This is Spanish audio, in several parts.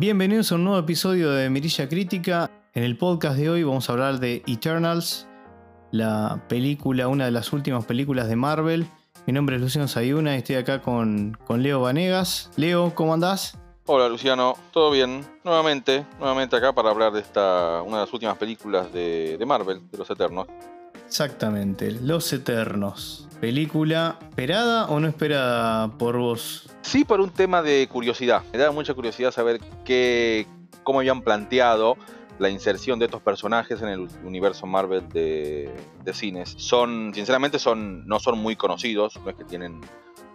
Bienvenidos a un nuevo episodio de Mirilla Crítica. En el podcast de hoy vamos a hablar de Eternals, la película, una de las últimas películas de Marvel. Mi nombre es Luciano Sayuna y estoy acá con, con Leo Vanegas. Leo, ¿cómo andás? Hola Luciano, ¿todo bien? Nuevamente, nuevamente acá para hablar de esta, una de las últimas películas de, de Marvel, de los Eternos. Exactamente, Los Eternos. ¿Película esperada o no esperada por vos? Sí, por un tema de curiosidad. Me da mucha curiosidad saber qué, cómo habían planteado la inserción de estos personajes en el universo Marvel de, de cines. Son, sinceramente, son, no son muy conocidos, no es que tienen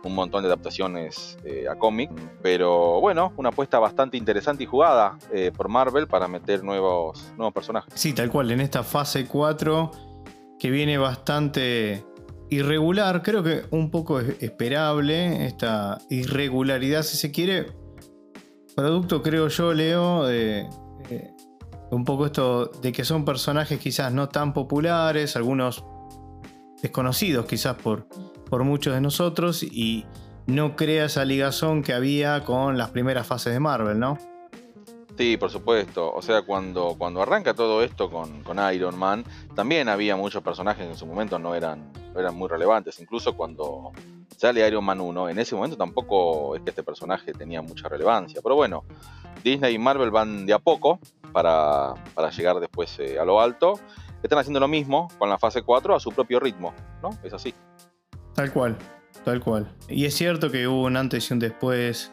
un montón de adaptaciones eh, a cómic, pero bueno, una apuesta bastante interesante y jugada eh, por Marvel para meter nuevos, nuevos personajes. Sí, tal cual, en esta fase 4 que viene bastante irregular, creo que un poco esperable, esta irregularidad si se quiere, producto creo yo, Leo, de, un poco esto de que son personajes quizás no tan populares, algunos desconocidos quizás por, por muchos de nosotros y no crea esa ligazón que había con las primeras fases de Marvel, ¿no? Sí, por supuesto. O sea, cuando, cuando arranca todo esto con, con, Iron Man, también había muchos personajes que en su momento no eran, eran muy relevantes. Incluso cuando sale Iron Man 1, en ese momento tampoco es que este personaje tenía mucha relevancia. Pero bueno, Disney y Marvel van de a poco para, para llegar después eh, a lo alto. Están haciendo lo mismo con la fase 4 a su propio ritmo, ¿no? Es así. Tal cual, tal cual. Y es cierto que hubo un antes y un después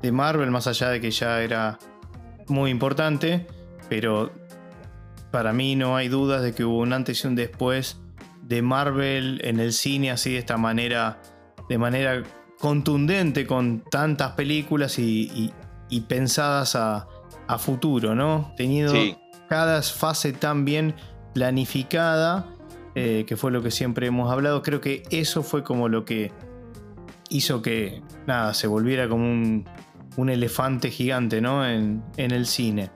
de Marvel, más allá de que ya era muy importante, pero para mí no hay dudas de que hubo un antes y un después de Marvel en el cine así de esta manera, de manera contundente con tantas películas y, y, y pensadas a, a, futuro, ¿no? Teniendo sí. cada fase tan bien planificada, eh, que fue lo que siempre hemos hablado, creo que eso fue como lo que hizo que, nada, se volviera como un, un elefante gigante, ¿no? En, en el cine.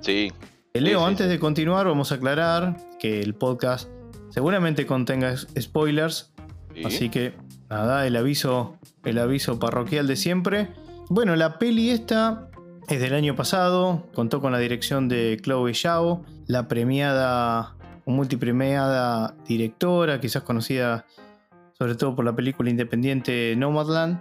Sí. Leo, sí, antes sí. de continuar, vamos a aclarar que el podcast seguramente contenga spoilers. Sí. Así que, nada, el aviso, el aviso parroquial de siempre. Bueno, la peli esta es del año pasado, contó con la dirección de Chloe Zhao, la premiada, multipremiada directora, quizás conocida sobre todo por la película independiente Nomadland.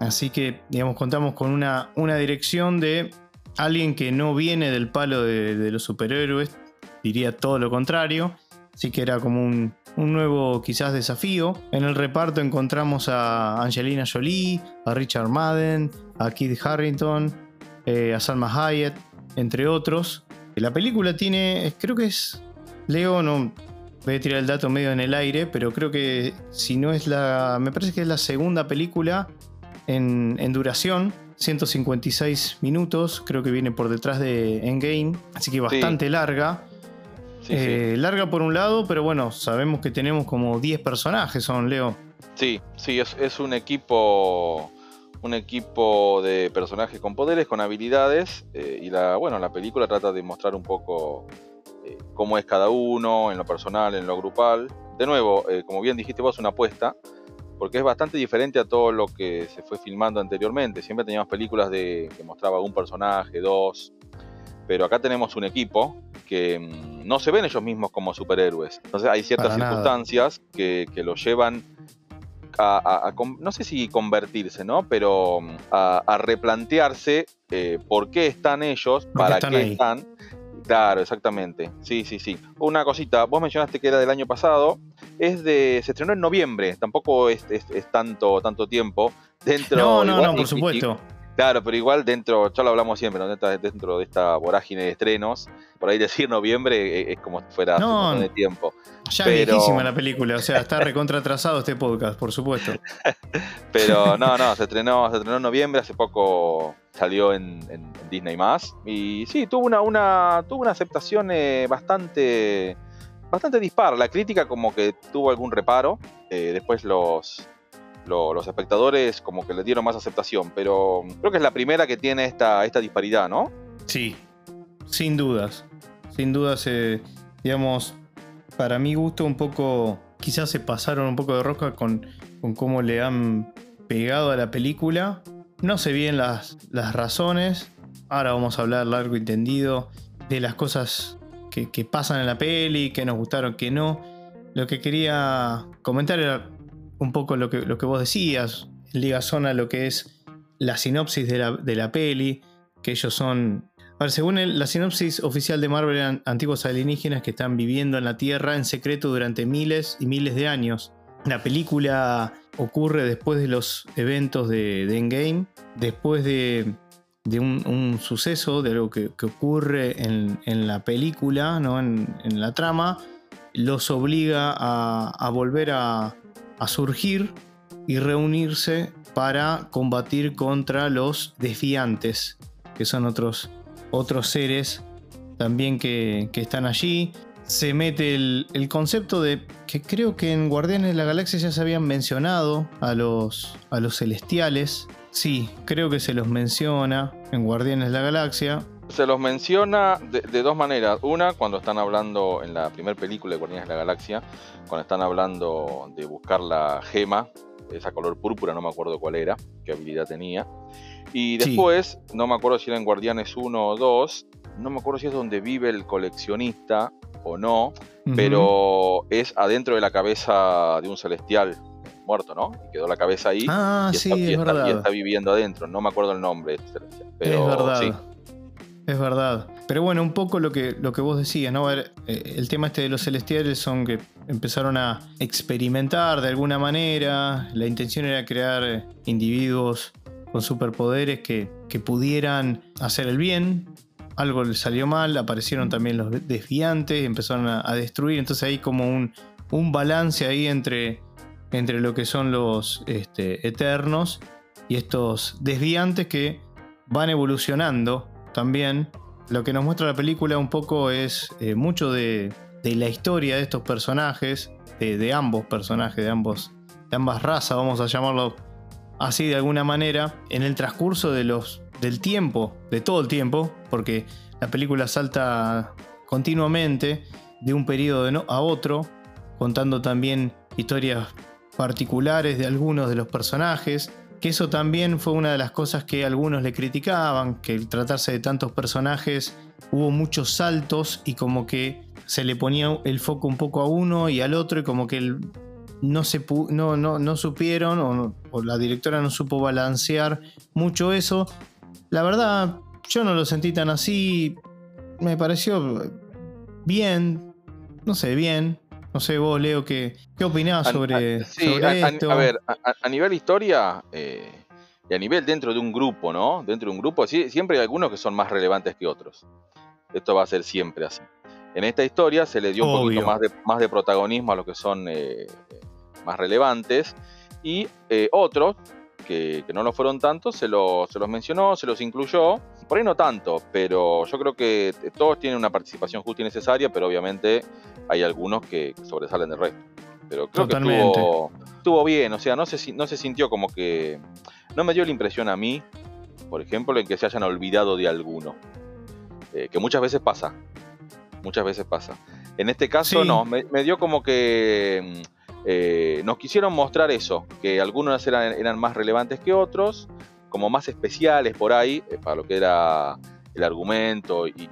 Así que, digamos, contamos con una, una dirección de alguien que no viene del palo de, los superhéroes, diría todo lo contrario. Así que era como un, un, nuevo quizás desafío. En el reparto encontramos a Angelina Jolie, a Richard Madden, a Kid Harrington, eh, a Salma Hayek, entre otros. La película tiene, creo que es, Leo, no voy a tirar el dato medio en el aire, pero creo que si no es la, me parece que es la segunda película en, en, duración, 156 minutos, creo que viene por detrás de Endgame, así que bastante sí. larga. Sí, eh, sí. Larga por un lado, pero bueno, sabemos que tenemos como 10 personajes, son Leo. Sí, sí, es, es un equipo un equipo de personajes con poderes, con habilidades, eh, y la, bueno, la película trata de mostrar un poco eh, cómo es cada uno, en lo personal, en lo grupal. De nuevo, como bien dijiste vos, una apuesta, porque es bastante diferente a todo lo que se fue filmando anteriormente. Siempre teníamos películas de, que mostraba un personaje, dos, pero acá tenemos un equipo que mmm, no se ven ellos mismos como superhéroes. Entonces hay ciertas Para circunstancias que, que los llevan a, a, a, no sé si convertirse, ¿no? Pero mm, a, a replantearse eh, por qué están ellos, para están qué ahí. están. Claro, exactamente. Sí, sí, sí. Una cosita, vos mencionaste que era del año pasado. Es de. se estrenó en noviembre, tampoco es, es, es tanto, tanto tiempo. Dentro. No, no, igual, no, por supuesto. Claro, pero igual dentro, ya lo hablamos siempre, ¿no? dentro, dentro, de esta vorágine de estrenos, por ahí decir noviembre es, es como si fuera no, de tiempo. Ya pero... es viejísima la película, o sea, está recontra atrasado este podcast, por supuesto. pero no, no, se estrenó, se estrenó en noviembre, hace poco salió en, en Disney más. Y sí, tuvo una, una, tuvo una aceptación eh, bastante, bastante dispar. La crítica como que tuvo algún reparo. Eh, después los, lo, los espectadores como que le dieron más aceptación, pero creo que es la primera que tiene esta, esta disparidad, ¿no? Sí, sin dudas. Sin dudas, eh, digamos, para mi gusto un poco, quizás se pasaron un poco de roca con, con cómo le han pegado a la película. No sé bien las, las razones, Ahora vamos a hablar largo y tendido de las cosas que, pasan en la peli, que nos gustaron, que no. Lo que quería comentar era un poco lo que, lo que vos decías, Liga Zona, lo que es la sinopsis de la, de la peli, que ellos son según la sinopsis oficial de Marvel, antiguos alienígenas que están viviendo en la Tierra en secreto durante miles y miles de años. La película ocurre después de los eventos de, Endgame, después de, un, suceso, de algo que, ocurre en, la película, ¿no? en, la trama, los obliga a, volver a, a surgir y reunirse para combatir contra los desviantes, que son otros otros seres también que, están allí. Se mete el, concepto de que creo que en Guardianes de la Galaxia ya se habían mencionado a los, a los celestiales. Sí, creo que se los menciona en Guardianes de la Galaxia. Se los menciona de, dos maneras. Una, cuando están hablando en la primera película de Guardianes de la Galaxia, cuando están hablando de buscar la gema, esa color púrpura, no me acuerdo cuál era, qué habilidad tenía. Y después, no me acuerdo si era en Guardianes 1 o 2, no me acuerdo si es donde vive el coleccionista o no, pero es adentro de la cabeza de un celestial muerto, ¿no? Y quedó la cabeza ahí ah, y, sí, está, y, está, viviendo adentro. No me acuerdo el nombre de este celestial. Pero, es verdad. Es verdad. Pero bueno, un poco lo que, lo que vos decías, ¿no? Eh, el tema este de los celestiales son que empezaron a experimentar de alguna manera. La intención era crear individuos con superpoderes que, pudieran hacer el bien. Algo les salió mal, aparecieron también los desviantes, empezaron a, destruir. Entonces hay como un, un, balance ahí entre, entre lo que son los este, eternos y estos desviantes que van evolucionando también. Lo que nos muestra la película un poco es eh, mucho de, la historia de estos personajes, de, ambos personajes, de, ambos, de ambas razas, vamos a llamarlo así de alguna manera, en el transcurso de los, del tiempo, de todo el tiempo, porque la película salta continuamente de un periodo a otro, contando también historias particulares de algunos de los personajes, que eso también fue una de las cosas que algunos le criticaban, que al tratarse de tantos personajes hubo muchos saltos y como que se le ponía el foco un poco a uno y al otro y como que el no, se no, no, supieron o, la directora no supo balancear mucho eso. La verdad, yo no lo sentí tan así. Me pareció bien, no sé, bien. No sé, vos, Leo, ¿qué, qué opinás sobre, esto? A, ver, a, nivel historia eh, y a nivel dentro de un grupo, ¿no? Dentro de un grupo, siempre hay algunos que son más relevantes que otros. Esto va a ser siempre así. En esta historia se le dio un poquito más de, más de protagonismo a lo que son eh, más relevantes, y eh, otros, que, no lo fueron tanto, se, se los mencionó, se los incluyó, por ahí no tanto, pero yo creo que todos tienen una participación justa y necesaria, pero obviamente hay algunos que, sobresalen del resto. Pero creo que estuvo, estuvo, bien, o sea, no se, no se sintió como que... No me dio la impresión a mí, por ejemplo, en que se hayan olvidado de alguno. Eh, que muchas veces pasa. Muchas veces pasa. En este caso no, me, dio como que eh, nos quisieron mostrar eso, que algunos eran, más relevantes que otros, como más especiales por ahí, eh, para lo que era el argumento y,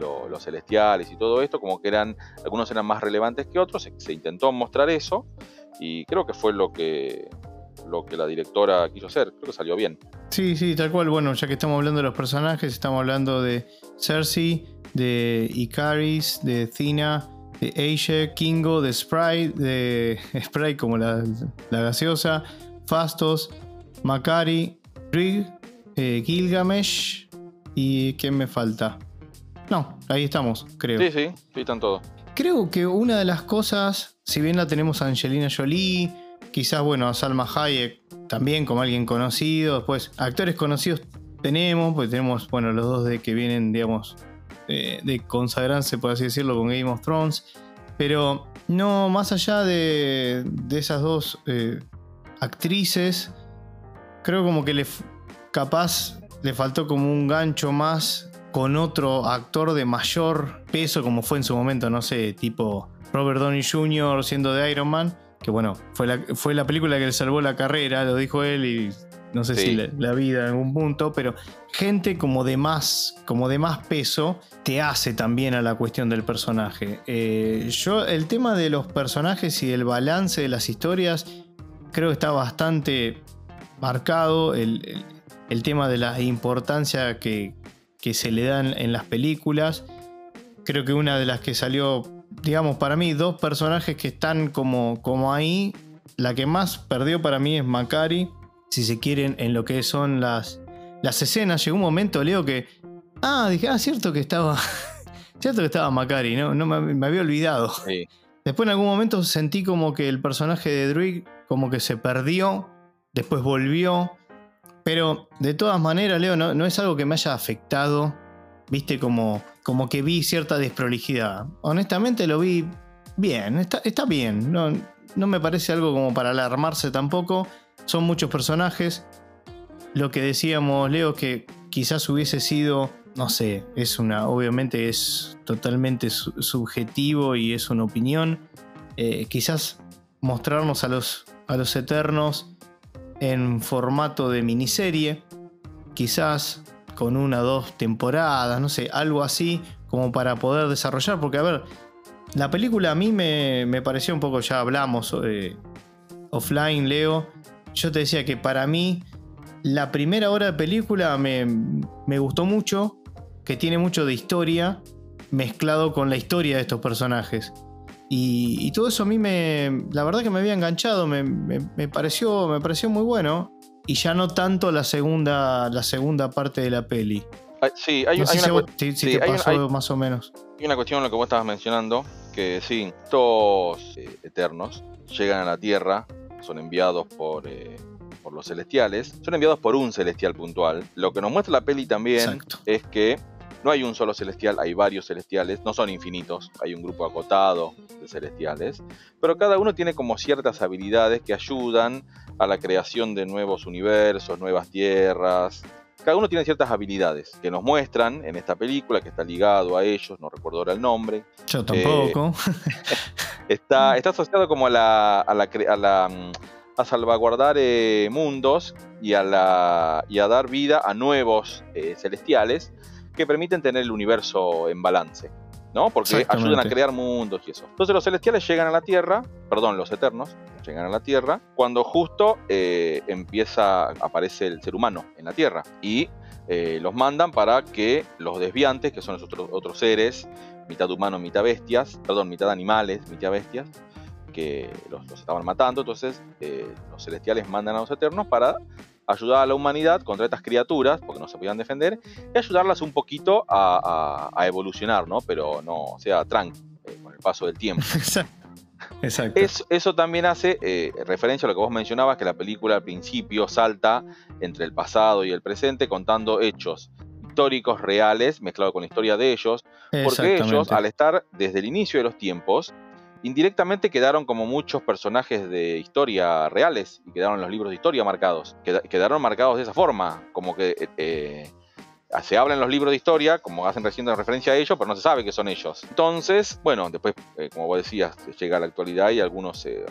los celestiales y todo esto, como que eran, algunos eran más relevantes que otros, se, intentó mostrar eso, y creo que fue lo que, lo que la directora quiso hacer, creo que salió bien. Sí, sí, tal cual, bueno, ya que estamos hablando de los personajes, estamos hablando de Cersei, de Icaris, de Thina, de Asia, Kingo, de Sprite, de Sprite como la, gaseosa, Fastos, Macari, Rig, eh, Gilgamesh y ¿quién me falta? No, ahí estamos, creo. Sí, sí, ahí están todos. Creo que una de las cosas, si bien la tenemos a Angelina Jolie, quizás, bueno, a Salma Hayek también como alguien conocido, después actores conocidos tenemos, pues tenemos, bueno, los dos de que vienen, digamos, de consagrarse, por así decirlo, con Game of Thrones. Pero no, más allá de, esas dos eh, actrices, creo como que le capaz le faltó como un gancho más con otro actor de mayor peso, como fue en su momento, no sé, tipo Robert Downey Jr. siendo de Iron Man, que bueno, fue la, fue la película que le salvó la carrera, lo dijo él, y no sé si la, vida en algún punto, pero gente como de más, como de más peso te hace también a la cuestión del personaje. Eh, yo, el tema de los personajes y el balance de las historias, creo que está bastante marcado. El, tema de la importancia que, se le dan en las películas. Creo que una de las que salió, digamos, para mí, dos personajes que están como, como ahí. La que más perdió para mí es Macari si se quieren, en lo que son las, las escenas. Llegó un momento, Leo, que. Ah, dije, ah, cierto que estaba. cierto que estaba Macari, ¿no? no me, había olvidado. Después en algún momento sentí como que el personaje de Druid como que se perdió, después volvió. Pero de todas maneras, Leo, no, no es algo que me haya afectado. Viste, como, como que vi cierta desprolijidad. Honestamente lo vi bien, está, está bien. No, no me parece algo como para alarmarse tampoco. Son muchos personajes. Lo que decíamos, Leo, que quizás hubiese sido, no sé, es una, obviamente es totalmente subjetivo y es una opinión. Eh, quizás mostrarnos a los, a los Eternos en formato de miniserie, quizás con una o dos temporadas, no sé, algo así como para poder desarrollar, porque a ver, la película a mí me, me pareció un poco, ya hablamos eh, offline, Leo, yo te decía que para mí la primera hora de película me, gustó mucho, que tiene mucho de historia mezclado con la historia de estos personajes. Y, todo eso a mí me, la verdad que me había enganchado, me, pareció, me pareció muy bueno. Y ya no tanto la segunda, la segunda parte de la peli. Ah, sí, hay, una te pasó más o menos. Hay una cuestión en lo que vos estabas mencionando, que sí, estos eh, eternos llegan a la Tierra son enviados por, eh, por los celestiales, son enviados por un celestial puntual. Lo que nos muestra la peli también es que no hay un solo celestial, hay varios celestiales, no son infinitos, hay un grupo acotado de celestiales, pero cada uno tiene como ciertas habilidades que ayudan a la creación de nuevos universos, nuevas tierras. Cada uno tiene ciertas habilidades que nos muestran en esta película, que está ligado a ellos, no recuerdo ahora el nombre. Yo tampoco. Eh, Está, está asociado como a la, a la, a la mm, a salvaguardar eh, mundos y a, la, y a dar vida a nuevos eh, celestiales que permiten tener el universo en balance, ¿no? Porque ayudan a crear mundos y eso. Entonces los celestiales llegan a la Tierra, perdón, los eternos llegan a la Tierra cuando justo eh, empieza, aparece el ser humano en la Tierra y los mandan para que los desviantes, que son los otros, otros seres mitad humanos, mitad bestias, perdón, mitad animales, mitad bestias, que los, estaban matando. Entonces, eh, los celestiales mandan a los eternos para ayudar a la humanidad contra estas criaturas, porque no se podían defender, y ayudarlas un poquito a, evolucionar, ¿no? Pero no, o sea, tranqui, eh, con el paso del tiempo. Exacto. eso también hace eh, referencia a lo que vos mencionabas, que la película al principio salta entre el pasado y el presente contando hechos históricos reales mezclado con la historia de ellos, porque ellos, al estar desde el inicio de los tiempos, indirectamente quedaron como muchos personajes de historia reales y quedaron los libros de historia marcados. Quedaron marcados de esa forma, como que eh, eh, se habla en los libros de historia, como hacen recién referencia a ellos, pero no se sabe que son ellos. Entonces, bueno, después, eh, como vos decías, llega la actualidad y algunos se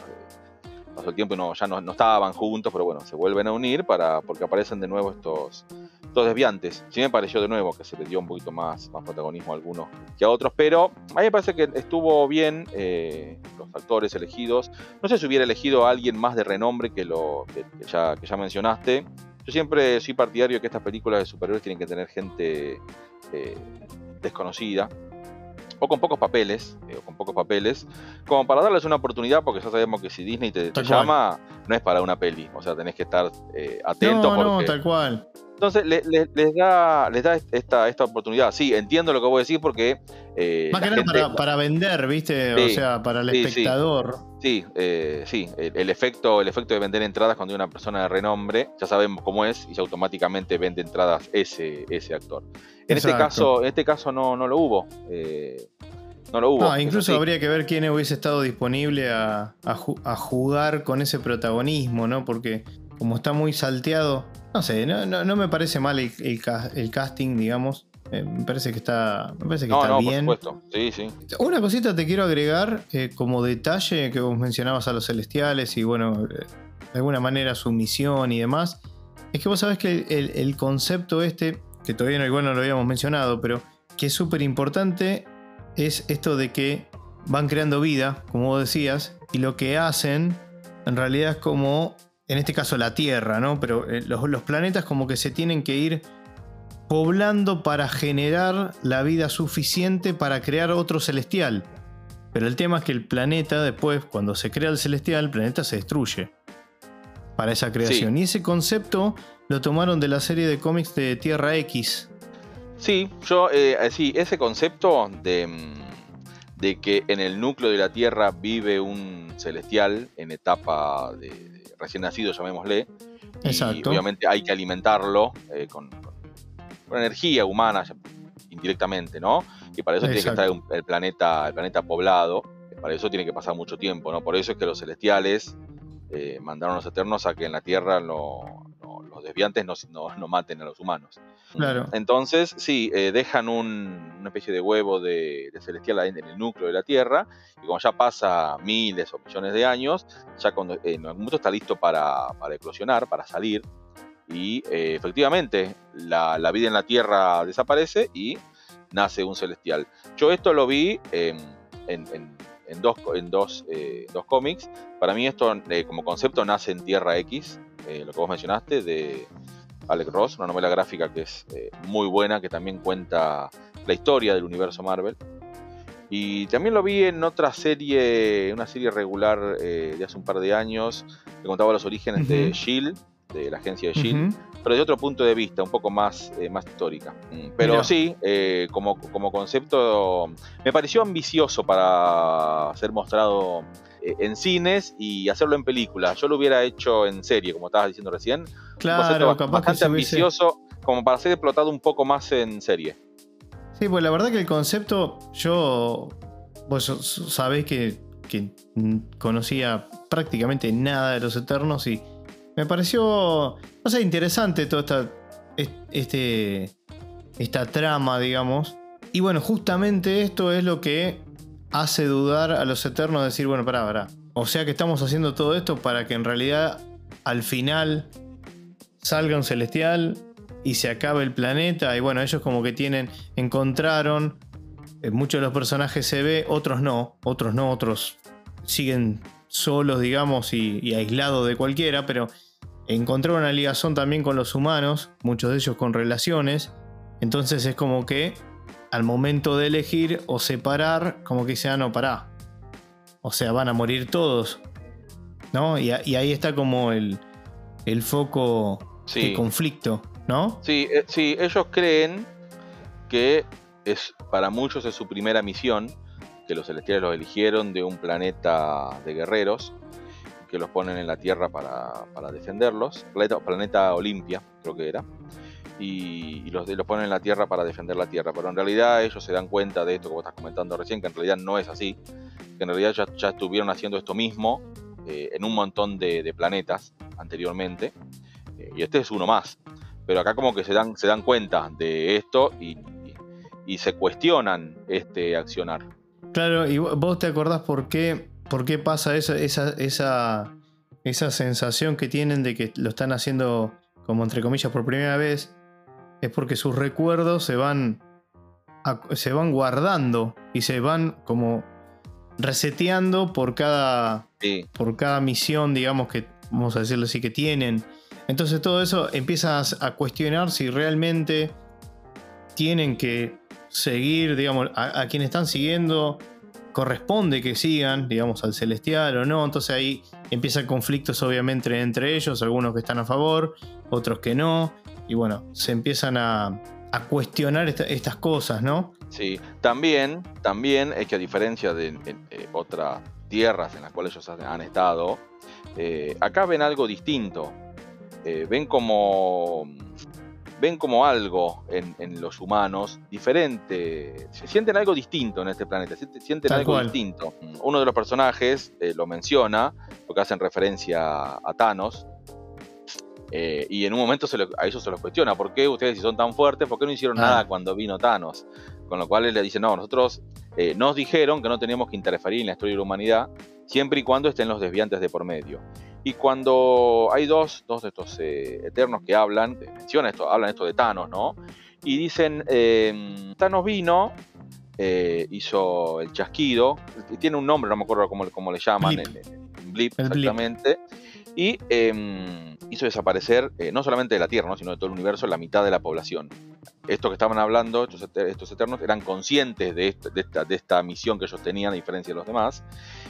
pasó el tiempo y no, ya no, no, estaban juntos, pero bueno, se vuelven a unir para, porque aparecen de nuevo estos, estos desviantes. Sí me pareció de nuevo que se le dio un poquito más, más protagonismo a algunos que a otros, pero a mí me parece que estuvo bien eh, los actores elegidos. No sé si hubiera elegido a alguien más de renombre que lo que, ya, que ya mencionaste. Yo siempre soy partidario de que estas películas de superhéroes tienen que tener gente eh, desconocida, o con pocos papeles, eh, o con pocos papeles, como para darles una oportunidad, porque ya sabemos que si Disney te, llama, no es para una peli, o sea, tenés que estar eh, atento. No, no, tal cual. Entonces les da, les da esta, esta oportunidad. Sí, entiendo lo que voy a decir porque... Eh, Más que nada para, vender, ¿viste? o sea, para el espectador. Sí, sí, el, efecto, el efecto de vender entradas cuando hay una persona de renombre, ya sabemos cómo es y automáticamente vende entradas ese, ese actor. En este caso, en este caso no, no lo hubo. Eh, no lo hubo. No, incluso habría que ver quién hubiese estado disponible a, jugar con ese protagonismo, ¿no? Porque como está muy salteado, no sé, no, me parece mal el, casting, digamos. Eh, me parece que está, me parece que está bien. Por supuesto. Sí, sí. Una cosita te quiero agregar eh, como detalle que vos mencionabas a los celestiales y bueno, de alguna manera su misión y demás. Es que vos sabés que el, concepto este, que todavía no, igual no lo habíamos mencionado, pero que es súper importante, es esto de que van creando vida, como vos decías, y lo que hacen en realidad es como, en este caso la Tierra, ¿no? Pero eh, los, los planetas como que se tienen que ir poblando para generar la vida suficiente para crear otro celestial. Pero el tema es que el planeta después, cuando se crea el celestial, el planeta se destruye para esa creación. Y ese concepto lo tomaron de la serie de cómics de Tierra X. Sí, yo, eh, sí, ese concepto de, mm, de, que en el núcleo de la Tierra vive un celestial en etapa de, recién nacido, llamémosle. Exacto. Y obviamente hay que alimentarlo eh, con, energía humana, indirectamente, ¿no? Y para eso tiene que estar el planeta, el planeta poblado. Para eso tiene que pasar mucho tiempo, ¿no? Por eso es que los celestiales eh, mandaron a los eternos a que en la Tierra los desviantes no, maten a los humanos. Entonces, sí, eh, dejan una especie de huevo de, celestial en el núcleo de la Tierra, y como ya pasa miles o millones de años, ya cuando en algún momento está listo para, eclosionar, para salir, y eh, efectivamente la, vida en la Tierra desaparece y nace un celestial. Yo esto lo vi en en dos, en dos, eh, dos cómics. Para mí esto eh, como concepto nace en Tierra X, eh, lo que vos mencionaste, de Alex Ross, una novela gráfica que es muy buena, que también cuenta la historia del universo Marvel. Y también lo vi en otra serie, una serie regular de hace un par de años, que contaba los orígenes de Shield, de la agencia de Shield pero de otro punto de vista, un poco más, eh, más histórica. Mm, pero sí, eh, como, como concepto, me pareció ambicioso para ser mostrado eh, en cines y hacerlo en películas. Yo lo hubiera hecho en serie, como estabas diciendo recién. Claro, capaz bastante ambicioso, como para ser explotado un poco más en serie. Sí, pues la verdad que el concepto, yo. Vos sabés que, que conocía prácticamente nada de los Eternos y me pareció, no sé, interesante toda esta, este, esta trama, digamos. Y bueno, justamente esto es lo que hace dudar a los Eternos de decir, bueno, pará, pará. O sea que estamos haciendo todo esto para que en realidad al final salga un celestial y se acabe el planeta. Y bueno, ellos como que tienen, encontraron, eh, muchos de los personajes se ve, otros no, otros no, otros siguen solos, digamos, y, aislados de cualquiera, pero encontró una ligazón también con los humanos, muchos de ellos con relaciones. Entonces es como que al momento de elegir o separar, como que sea, ah, no, pará. O sea, van a morir todos. ¿No? Y, ahí está como el, el foco de conflicto, ¿no? Sí, eh, sí, ellos creen que es para muchos es su primera misión que los celestiales los eligieron de un planeta de guerreros, que los ponen en la Tierra para, defenderlos, planeta, planeta, Olimpia creo que era, y, los, los ponen en la Tierra para defender la Tierra, pero en realidad ellos se dan cuenta de esto que vos estás comentando recién, que en realidad no es así, que en realidad ya, estuvieron haciendo esto mismo eh, en un montón de, planetas anteriormente, eh, y este es uno más, pero acá como que se dan, se dan cuenta de esto y, y se cuestionan este accionar. Claro, y vos te acordás por qué, por qué pasa esa, esa, esa, esa sensación que tienen de que lo están haciendo como entre comillas por primera vez. Es porque sus recuerdos se van, se van guardando y se van como reseteando por cada, por cada misión, digamos, que vamos a decirlo así, que tienen. Entonces todo eso empiezas a cuestionar si realmente tienen que seguir, digamos, a, quienes están siguiendo corresponde que sigan, digamos, al celestial o no. Entonces ahí empiezan conflictos obviamente entre ellos, algunos que están a favor, otros que no. Y bueno, se empiezan a, cuestionar estas cosas, ¿no? Sí, también, también es que a diferencia de eh, otras tierras en las cuales ellos han estado, eh, acá ven algo distinto. Eh, ven como ven como algo en, los humanos diferente, se sienten algo distinto en este planeta, sienten algo distinto. Uno de los personajes eh, lo menciona, porque hacen referencia a Thanos, eh, y en un momento a ellos se los cuestiona, ¿por qué ustedes si son tan fuertes, por qué no hicieron ah. nada cuando vino Thanos? Con lo cual él le dice, no, nosotros eh, nos dijeron que no teníamos que interferir en la historia de la humanidad, siempre y cuando estén los desviantes de por medio. Y cuando hay dos, dos de estos eh, eternos que hablan, mencionan esto, hablan esto de Thanos, ¿no? Y dicen, em, Thanos vino, hizo el chasquido, tiene un nombre, no me acuerdo cómo, cómo le llaman, Blip. el- el blip, exactamente. Y em, hizo desaparecer eh, no solamente de la Tierra, ¿no? sino de todo el universo, la mitad de la población. Estos que estaban hablando, estos, eter- estos eternos, eran conscientes de, este- de esta, de esta misión que ellos tenían, a diferencia de los demás.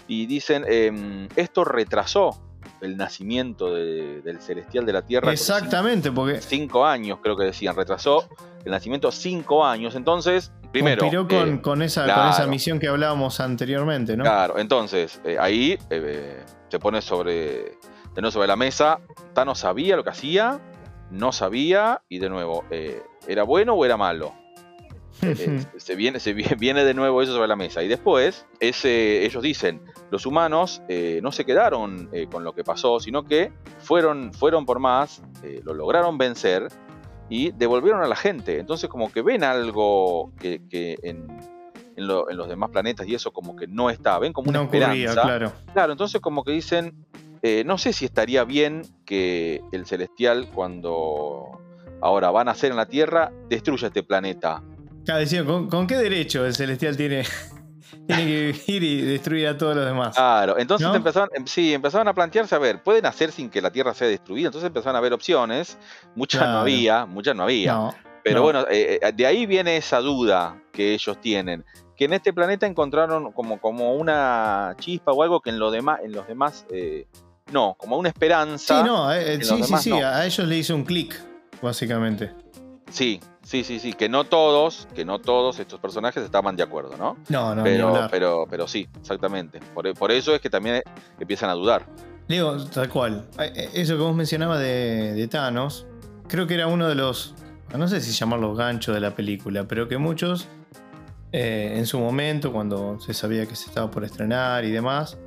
Y dicen, em, esto retrasó el nacimiento de- del celestial de la Tierra. Exactamente, porque cinco- años, creo que decían, retrasó el nacimiento cinco años. Entonces, primero... conspiró con, eh, con esa, claro. con esa misión que hablábamos anteriormente, ¿no? Claro, entonces eh, ahí se pone sobre, de nuevo sobre la mesa. Thanos sabía lo que hacía, no sabía, y de nuevo, eh, ¿era bueno o era malo? Eh, se, viene, se vi- viene de nuevo eso sobre la mesa. Y después, ese, ellos dicen, los humanos eh, no se quedaron eh, con lo que pasó, sino que fueron, fueron por más, lo lograron vencer y devolvieron a la gente. Entonces como que ven algo que, que en, en lo- en los demás planetas y eso como que no está, ven como una no ocurría, esperanza. claro. Claro, entonces como que dicen, eh, no sé si estaría bien que el celestial cuando ahora van a nacer en la Tierra destruya este planeta. Claro, ¿con, con qué derecho el celestial tiene, tiene que ir y destruir a todos los demás? Claro, entonces ¿No? empezaron, em, sí, empezaron a plantearse, a ver, pueden hacer sin que la Tierra sea destruida, entonces empezaron a haber opciones, muchas no había, muchas no había, no, pero no. bueno, eh, eh, de ahí viene esa duda que ellos tienen, que en este planeta encontraron como, como una chispa o algo que en, lo demás, en los demás, eh, no, como una esperanza. Sí, no, eh, eh, sí, sí, sí, no. a ellos le hizo un clic, básicamente. Sí, sí, sí, sí, que no todos, que no todos estos personajes estaban de acuerdo, ¿no? No, no, pero, pero, pero sí, exactamente. Por, por eso es que también empiezan a dudar. Digo, tal cual. Eh, Eso que vos mencionabas de, de Thanos, creo que era uno de los, no sé si llamarlos ganchos de la película, pero que muchos, eh, en su momento, cuando se sabía que se estaba por estrenar y demás,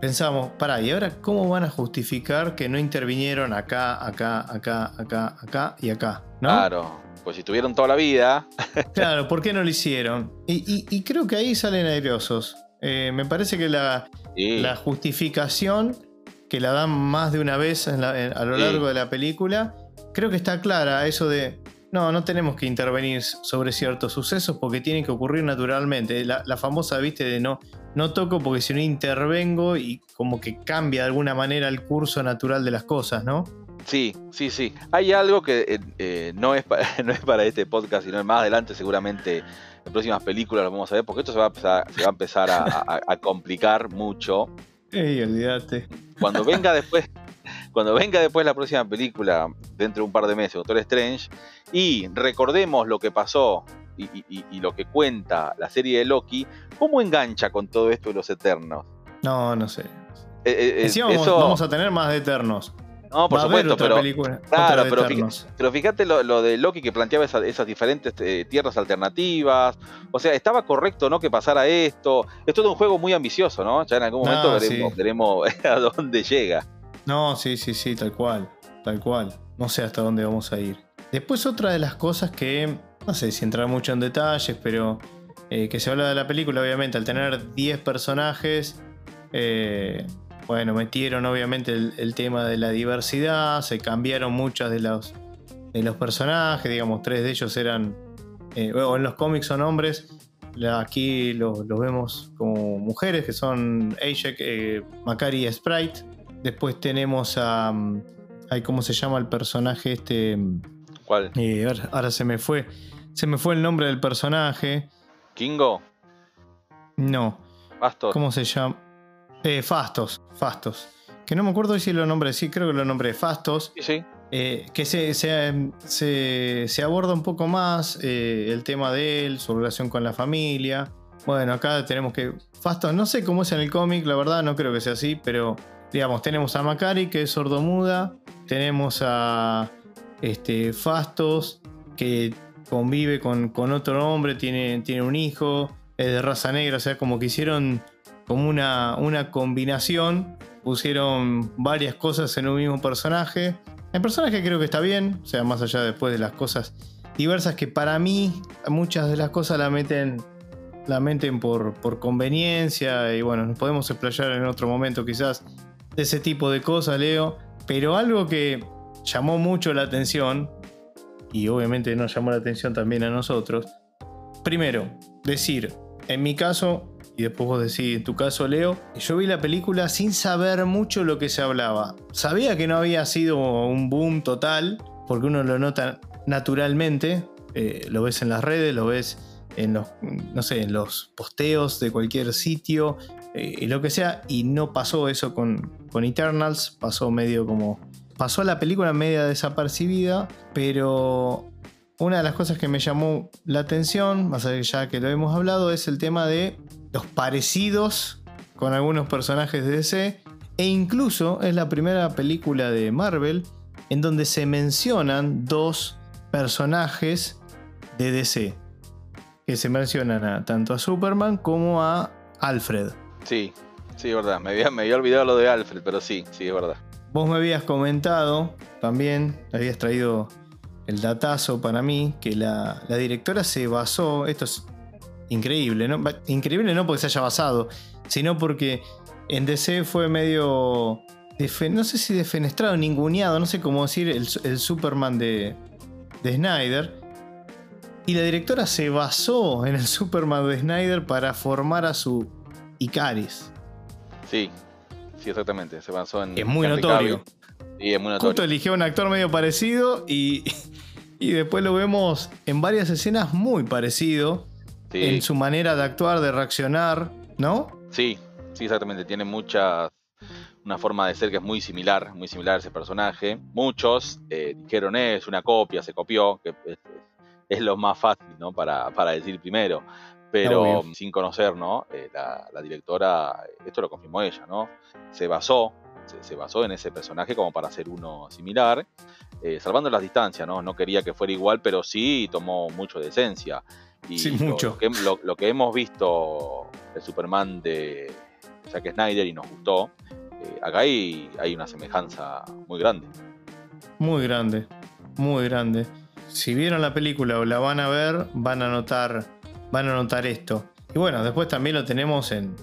pensábamos, pará, ¿y ahora cómo van a justificar que no intervinieron acá, acá, acá, acá, acá y acá? ¿no? Claro, pues si tuvieron toda la vida, Claro, ¿por qué no lo hicieron? Y, y- y creo que ahí salen airosos. Eh, me parece que la, sí, la justificación que la dan más de una vez en la- en- a lo Sí. largo de la película, creo que está clara eso de, no, no tenemos que intervenir sobre ciertos sucesos porque tienen que ocurrir naturalmente. La, la famosa, viste, de no, no toco porque si no intervengo y como que cambia de alguna manera el curso natural de las cosas, ¿no? sí, sí, sí. Hay algo que eh, eh, no, es para, no es para este podcast, sino más adelante seguramente en próximas películas lo vamos a ver, porque esto se va a empezar, se va a, empezar a, a- a complicar mucho. Ey, olvídate. Cuando venga después, cuando venga después la próxima película, dentro de un par de meses, Doctor Strange, y recordemos lo que pasó y, y- y- y lo que cuenta la serie de Loki, ¿cómo engancha con todo esto de los Eternos? No, no sé. Eh, eh, eh, vamos, eso- vamos a tener más de Eternos. no, por Va supuesto, pero, película. claro, pero fíjate lo, lo de Loki que planteaba esa- esas diferentes eh, tierras alternativas. O sea, estaba correcto, ¿no? Que pasara esto. Es todo un juego muy ambicioso, ¿no? Ya en algún momento veremos, sí. veremos a dónde llega. No, sí, sí, sí, tal cual. Tal cual. No sé hasta dónde vamos a ir. Después otra de las cosas que, no sé si entrar mucho en detalles, pero eh, que se habla de la película, obviamente, al tener 10 personajes, eh, bueno, metieron obviamente el, tema de la diversidad, se cambiaron muchas de los, de los personajes, digamos, tres de ellos eran, eh, en los cómics son hombres, aquí los vemos como mujeres, que son Ajak, eh, Macari y Sprite. Después tenemos a. mm, ay, ¿Cómo se llama el personaje este? ¿Cuál? eh, ahora, ahora se me fue. Se me fue el nombre del personaje. ¿Kingo? No. ¿Bastos? ¿Cómo se llama? Eh, Fastos. Fastos. Que no me acuerdo si lo nombré. Sí, creo que lo nombré. Fastos. Sí, sí. Eh, que se, se- se- se aborda un poco más eh, el tema de él, su relación con la familia. Bueno, acá tenemos que. Fastos, no sé cómo es en el cómic, la verdad, no creo que sea así, pero digamos, tenemos a Macari, que es sordomuda. Tenemos a este, Fastos, que convive con, con otro hombre, tiene, tiene un hijo, es de raza negra, o sea, como que hicieron como una, una combinación, pusieron varias cosas en un mismo personaje. El personaje creo que está bien, o sea, más allá después de las cosas diversas que para mí muchas de las cosas la meten, la meten por, por conveniencia y bueno, nos podemos explayar en otro momento quizás de ese tipo de cosas, Leo. Pero algo que llamó mucho la atención, y obviamente nos llamó la atención también a nosotros, primero, decir, en mi caso, y después vos decís, en tu caso, Leo, yo vi la película sin saber mucho lo que se hablaba. Sabía que no había sido un boom total, porque uno lo nota naturalmente, eh, lo ves en las redes, lo ves en los, no sé, en los posteos de cualquier sitio, eh, lo que sea, y no pasó eso con, con Eternals, pasó medio como... Pasó la película media desapercibida, pero una de las cosas que me llamó la atención, más allá que lo hemos hablado, es el tema de los parecidos con algunos personajes de DC, e incluso es la primera película de Marvel en donde se mencionan dos personajes de DC, que se mencionan a, tanto a Superman como a Alfred. Sí, sí, es verdad. Me había, me había olvidado lo de Alfred, pero sí, sí, es verdad. Vos me habías comentado también, habías traído el datazo para mí, que la, directora se basó, esto es increíble, ¿no? Increíble no porque se haya basado, sino porque en DC fue medio, no sé si defenestrado, ninguneado, no sé cómo decir, el, el Superman de, de Snyder. Y la directora se basó en el Superman de Snyder para formar a su Icaris. Sí, sí, exactamente. Se basó en. Es muy notorio. Sí, es muy notorio. Justo eligió un actor medio parecido y, y después lo vemos en varias escenas muy parecido. En su manera de actuar, de reaccionar, ¿no? Sí, sí, exactamente. Tiene mucha. Una forma de ser que es muy similar, muy similar a ese personaje. Muchos eh, dijeron es una copia, se copió, que es, es lo más fácil, ¿no? Para, para decir primero pero sin conocer, ¿no? Eh, la, directora, esto lo confirmó ella, ¿no? Se basó, se, basó en ese personaje como para hacer uno similar, eh, salvando las distancias, ¿no? No quería que fuera igual, pero sí tomó mucho de esencia. Y sí, mucho. Lo que, hemos visto el Superman de Zack Snyder y nos gustó, eh, acá hay, hay una semejanza muy grande. Muy grande, muy grande. Si vieron la película o la van a ver, van a notar van a notar esto. Y bueno, después también lo tenemos en,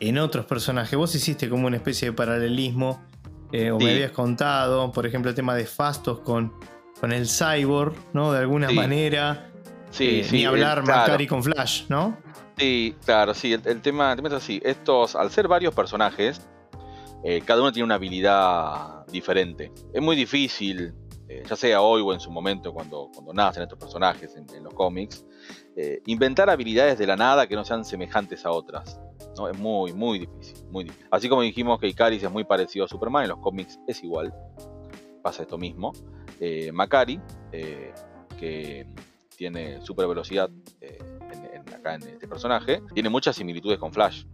en otros personajes. Vos hiciste como una especie de paralelismo, eh, o me habías contado, por ejemplo, el tema de Fastos con, con el Cyborg, ¿no? De alguna manera. Sí, eh, Ni hablar Macari con Flash, ¿no? Sí, claro, sí. El, tema, es así. Estos, al ser varios personajes, eh, cada uno tiene una habilidad diferente. Es muy difícil ya sea hoy o en su momento cuando, cuando nacen estos personajes en, los cómics, eh, inventar habilidades de la nada que no sean semejantes a otras. ¿no? Es muy, muy difícil, muy difícil. Así como dijimos que Icaris es muy parecido a Superman, en los cómics es igual. Pasa esto mismo. Eh, Macari, que tiene super velocidad acá en este personaje, tiene muchas similitudes con Flash.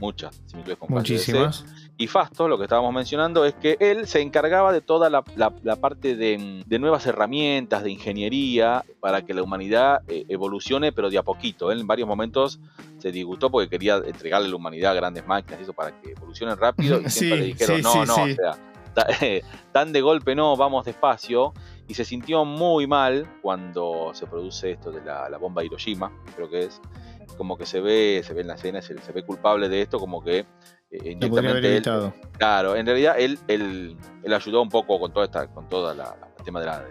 Muchas similitudes con Flash. Muchísimas. Y Fasto, lo que estábamos mencionando, es que él se encargaba de toda la, parte de, nuevas herramientas, de ingeniería, para que la humanidad eh, evolucione, pero de a poquito. Él en varios momentos se disgustó porque quería entregarle a la humanidad grandes máquinas y eso para que evolucionen rápido. Y siempre le dijeron, no, no, o sea, tan de golpe no, vamos despacio. Y se sintió muy mal cuando se produce esto de la, bomba Hiroshima, creo que es. Como que se ve, se ve en la escena, se, se ve culpable de esto, como que eh, claro, en realidad él, él, él, ayudó un poco con toda esta, con todo el tema de la, de,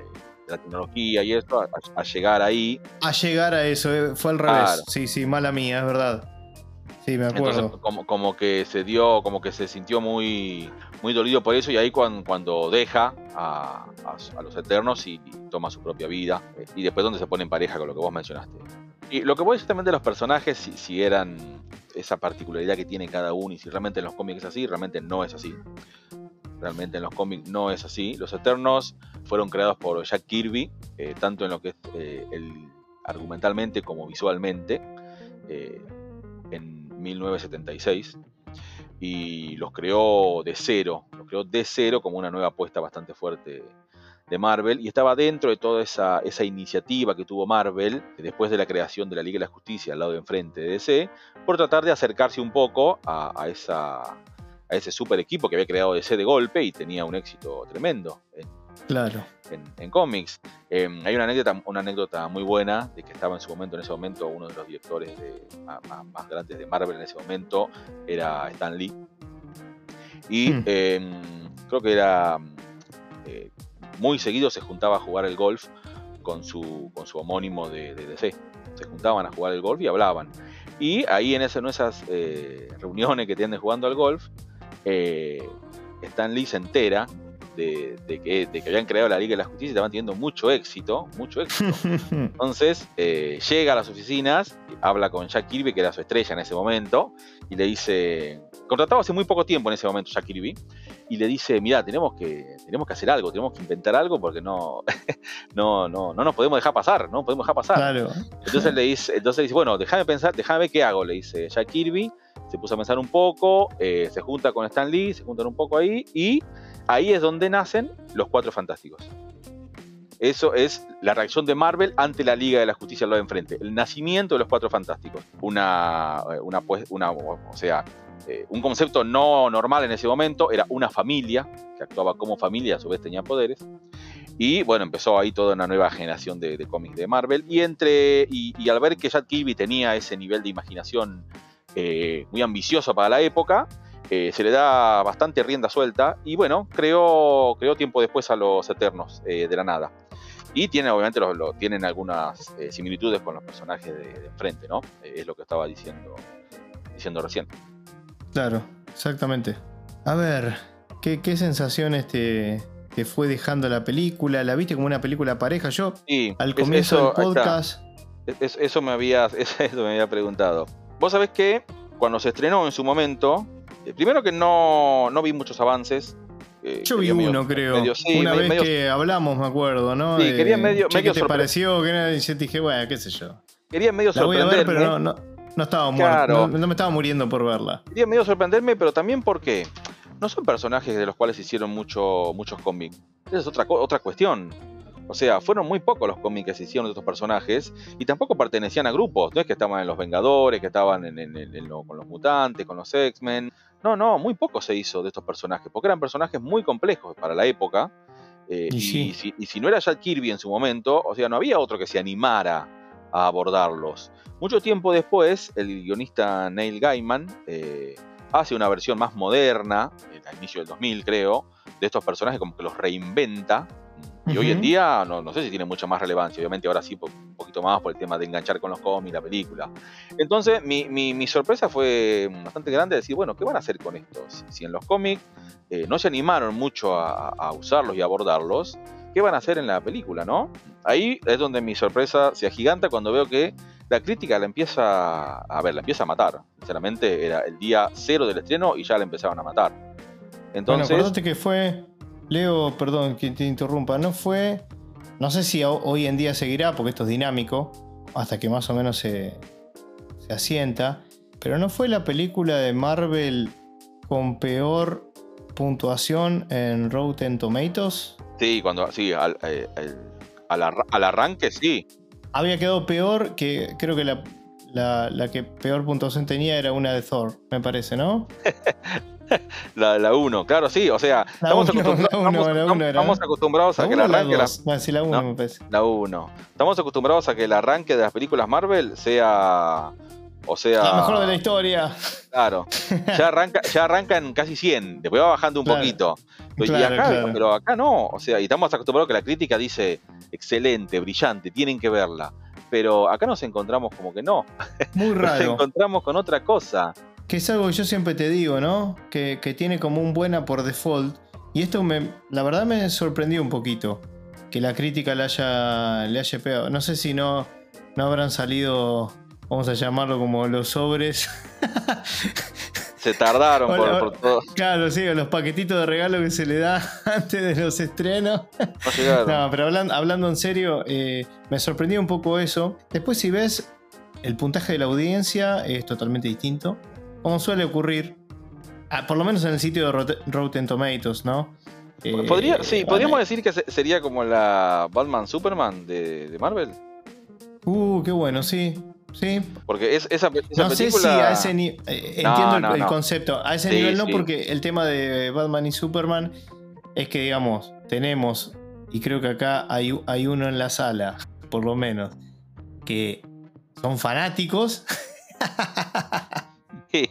la, tecnología y esto, a, llegar ahí. A llegar a eso, eh, fue al revés. Sí, sí, mala mía, es verdad. Sí, me acuerdo. como, como que se dio, como que se sintió muy, muy dolido por eso y ahí cuando, cuando deja a, a, los Eternos y, toma su propia vida eh, y después donde se pone en pareja con lo que vos mencionaste. Y lo que vos decís también de los personajes, si, eran esa particularidad que tiene cada uno y si realmente en los cómics es así, realmente no es así. Realmente en los cómics no es así. Los Eternos fueron creados por Jack Kirby, eh, tanto en lo que es eh, argumentalmente como visualmente, eh, en 1976. Y los creó de cero, los creó de cero como una nueva apuesta bastante fuerte de Marvel y estaba dentro de toda esa, esa, iniciativa que tuvo Marvel después de la creación de la Liga de la Justicia al lado de enfrente de DC, por tratar de acercarse un poco a, esa, a ese super equipo que había creado DC de golpe y tenía un éxito tremendo. En, claro. En, cómics. Em, hay una anécdota, una anécdota muy buena de que estaba en su momento, en ese momento, uno de los directores más, más, grandes de Marvel en ese momento era Stan Lee Y Hmm. em, creo que era eh, muy seguido se juntaba a jugar el golf con su, con su homónimo de, de DC. Se juntaban a jugar el golf y hablaban. Y ahí en, en esas eh, reuniones que tienen jugando al golf, eh, Stan Lee se entera de, de que, de que habían creado la Liga de la Justicia y estaban teniendo mucho éxito, mucho éxito. Entonces eh, llega a las oficinas, habla con Jack Kirby, que era su estrella en ese momento, y le dice, contratado hace muy poco tiempo en ese momento Jack Kirby, y le dice, mira, tenemos que, tenemos que hacer algo, tenemos que inventar algo porque no, no, no, no nos podemos dejar pasar, no podemos dejar pasar. claro. Entonces le dice, entonces le dice, bueno, déjame pensar, déjame ver qué hago, le dice Jack Kirby, se puso a pensar un poco, eh, se junta con Stan Lee, se juntan un poco ahí, y ahí es donde nacen los Cuatro Fantásticos. Eso es la reacción de Marvel ante la Liga de la Justicia lado de enfrente. El nacimiento de los Cuatro Fantásticos. Una, eh, una, pues, una o sea, eh, un concepto no normal en ese momento era una familia que actuaba como familia, a su vez tenía poderes. Y bueno, empezó ahí toda una nueva generación de, de cómics de Marvel. Y, entre, y al ver que Jack Kirby tenía ese nivel de imaginación eh, muy ambicioso para la época, eh, se le da bastante rienda suelta. Y bueno, creó, creó tiempo después a los Eternos eh, de la nada. Y tiene, obviamente, tienen algunas eh, similitudes con los personajes de, de enfrente, ¿no? Es lo que estaba diciendo, diciendo recién. Claro, exactamente. A ver, ¿qué, qué sensaciones te, te fue dejando la película? ¿La viste como una película pareja? Yo, Y al es- comienzo eso- del podcast, Es- eso me había, eso me había preguntado. Vos sabés que cuando se estrenó en su momento, primero que no, no vi muchos avances. eh, yo vi medio- uno, creo. medio- sí, una vez que hablamos, me acuerdo, ¿no? Sí, quería medio- che, ¿Qué te pareció? Que era- y yo dije, bueno, qué sé yo. quería medio La voy a ver, sorprenderme. pero no, no, no estaba Claro. muerto. No, no me estaba muriendo por verla. Quería medio sorprenderme, pero también porque no son personajes de los cuales se hicieron mucho, muchos cómics. Esa es otra, otra cuestión. O sea, fueron muy pocos los cómics que se hicieron de estos personajes y tampoco pertenecían a grupos. No es que estaban en los Vengadores, que estaban en, en- en- en lo- con los mutantes, con los X-Men. No, no, muy poco se hizo de estos personajes, porque eran personajes muy complejos para la época. eh, Y si, y si no era Jack Kirby en su momento, o sea, no había otro que se animara a abordarlos. Mucho tiempo después, el guionista Neil Gaiman eh, hace una versión más moderna, eh, a inicio del 2000 creo, de estos personajes como que los reinventa. Y hoy en día no, no sé si tiene mucha más relevancia, obviamente ahora sí un poquito más por el tema de enganchar con los cómics, la película. Entonces mi, mi- mi sorpresa fue bastante grande decir, bueno, ¿qué van a hacer con esto? Si, si en los cómics eh, no se animaron mucho a, a usarlos y abordarlos, ¿qué van a hacer en la película, no? Ahí es donde mi sorpresa se agiganta cuando veo que la crítica la empieza a ver, la empieza a matar. Sinceramente, era el día cero del estreno y ya la empezaban a matar. Entonces, bueno, que fue. Leo, perdón que te interrumpa, no fue. No sé si ho- hoy en día seguirá, porque esto es dinámico, hasta que más o menos se, se asienta. Pero no fue la película de Marvel con peor puntuación en Rotten Tomatoes. sí, cuando sí, al, eh, al arranque sí. Había quedado peor que. Creo que la, la- la que peor puntuación tenía era una de Thor, me parece, ¿no? La, la 1, claro, sí, o sea, La estamos, uno, acostumbra- la uno, estamos- la uno era, estamos ¿no? acostumbrados a que el arranque, la, dos? Ah, sí, la 1 No. me parece. la 1. Estamos acostumbrados a que el arranque de las películas Marvel sea, o sea, La mejor de la historia. claro, ya arranca, ya arranca en casi 100, después va bajando un Claro. poquito. Y Claro, acá, claro. pero acá no, o sea, y estamos acostumbrados a que la crítica dice excelente, brillante, tienen que verla. Pero acá nos encontramos como que no, Muy nos raro. encontramos con otra cosa. Que es algo que yo siempre te digo, ¿no? Que, que tiene como un buena por default. Y esto me, la verdad me sorprendió un poquito. Que la crítica le haya, le haya pegado. No sé si no, no habrán salido, vamos a llamarlo como los sobres. Se tardaron por, por todo, claro, sí, los paquetitos de regalo que se le da antes de los estrenos. no pero hablan- hablando en serio, eh, me sorprendió un poco eso. Después, si ves, el puntaje de la audiencia es totalmente distinto. Como suele ocurrir, ah, por lo menos en el sitio de Rot- Rotten Tomatoes, ¿no? Eh, Podría, sí, podríamos decir que se- sería como la Batman Superman de, de Marvel. Uh, qué bueno, sí. Sí. Porque es, esa, esa No sé película. si a ese nivel. No, entiendo el, no, el no. concepto. A ese Sí, nivel no, sí. porque el tema de Batman y Superman es que, digamos, tenemos, y creo que acá hay, hay uno en la sala, por lo menos, que son fanáticos.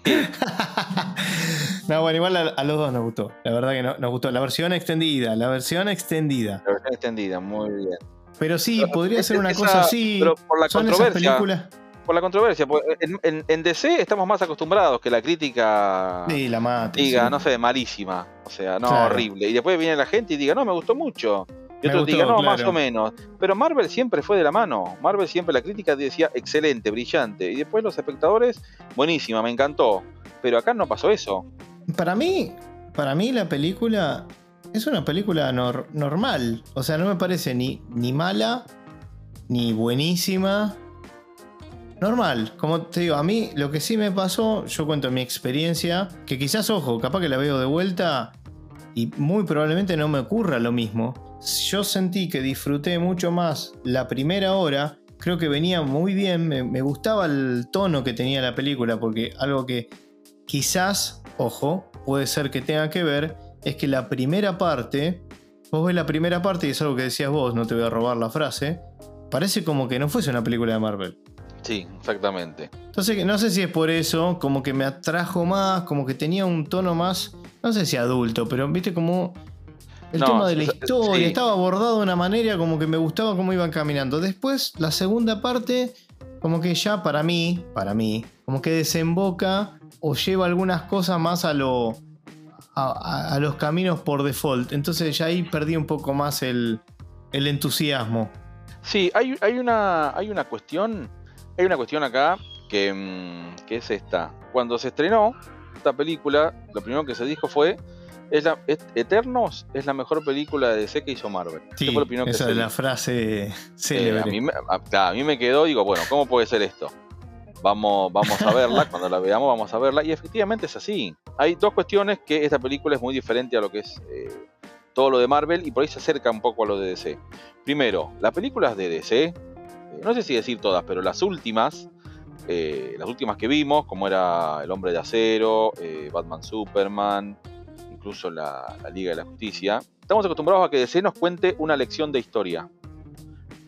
No, bueno, igual a, los dos nos gustó. La verdad que nos gustó. La versión extendida, la versión extendida. La versión extendida, muy bien. Pero sí, podría ser una cosa así. Pero por la controversia. Por la controversia. En, DC estamos más acostumbrados que la crítica sí, la diga, no sé, malísima. O sea, no, horrible. Y después viene la gente y diga, no, me gustó mucho. Y otros digan, no, más o menos. Pero Marvel siempre fue de la mano. Marvel siempre la crítica decía, excelente, brillante. Y después los espectadores, buenísima, me encantó. Pero acá no pasó eso. Para mí, para mí la película es una película normal. O sea, no me parece ni, ni mala, ni buenísima. Normal, como te digo, a mí lo que sí me pasó, yo cuento mi experiencia, que quizás, ojo, capaz que la veo de vuelta y muy probablemente no me ocurra lo mismo. Yo sentí que disfruté mucho más la primera hora, creo que venía muy bien, me, me gustaba el tono que tenía la película, porque algo que quizás, ojo, puede ser que tenga que ver es que la primera parte, vos ves la primera parte y es algo que decías vos, no te voy a robar la frase, parece como que no fuese una película de Marvel. Sí, exactamente. Entonces, no sé si es por eso, como que me atrajo más, como que tenía un tono más, no sé si adulto, pero viste como el tema de la historia estaba abordado de una manera como que me gustaba cómo iban caminando. Después, la segunda parte, como que ya para mí, para mí, como que desemboca o lleva algunas cosas más a lo a, los caminos por default. Entonces ya ahí perdí un poco más el, entusiasmo. Sí, hay, hay, una, hay una cuestión. Hay una cuestión acá que, mm, que, es esta. Cuando se estrenó esta película, lo primero que se dijo fue. Es Eternos es la mejor película de DC que hizo Marvel. Sí, esa es la frase célebre. Eh, a, mí, a, mí me quedó, digo, bueno, ¿cómo puede ser esto? Vamos, vamos a verla, cuando la veamos vamos a verla. Y efectivamente es así. Hay dos cuestiones que esta película es muy diferente a lo que es eh, todo lo de Marvel y por ahí se acerca un poco a lo de DC. Primero, las películas de DC, eh, no sé si decir todas, pero las últimas, eh, las últimas que vimos, como era El Hombre de Acero, Batman Superman, incluso la, la Liga de la Justicia, estamos acostumbrados a que DC nos cuente una lección de historia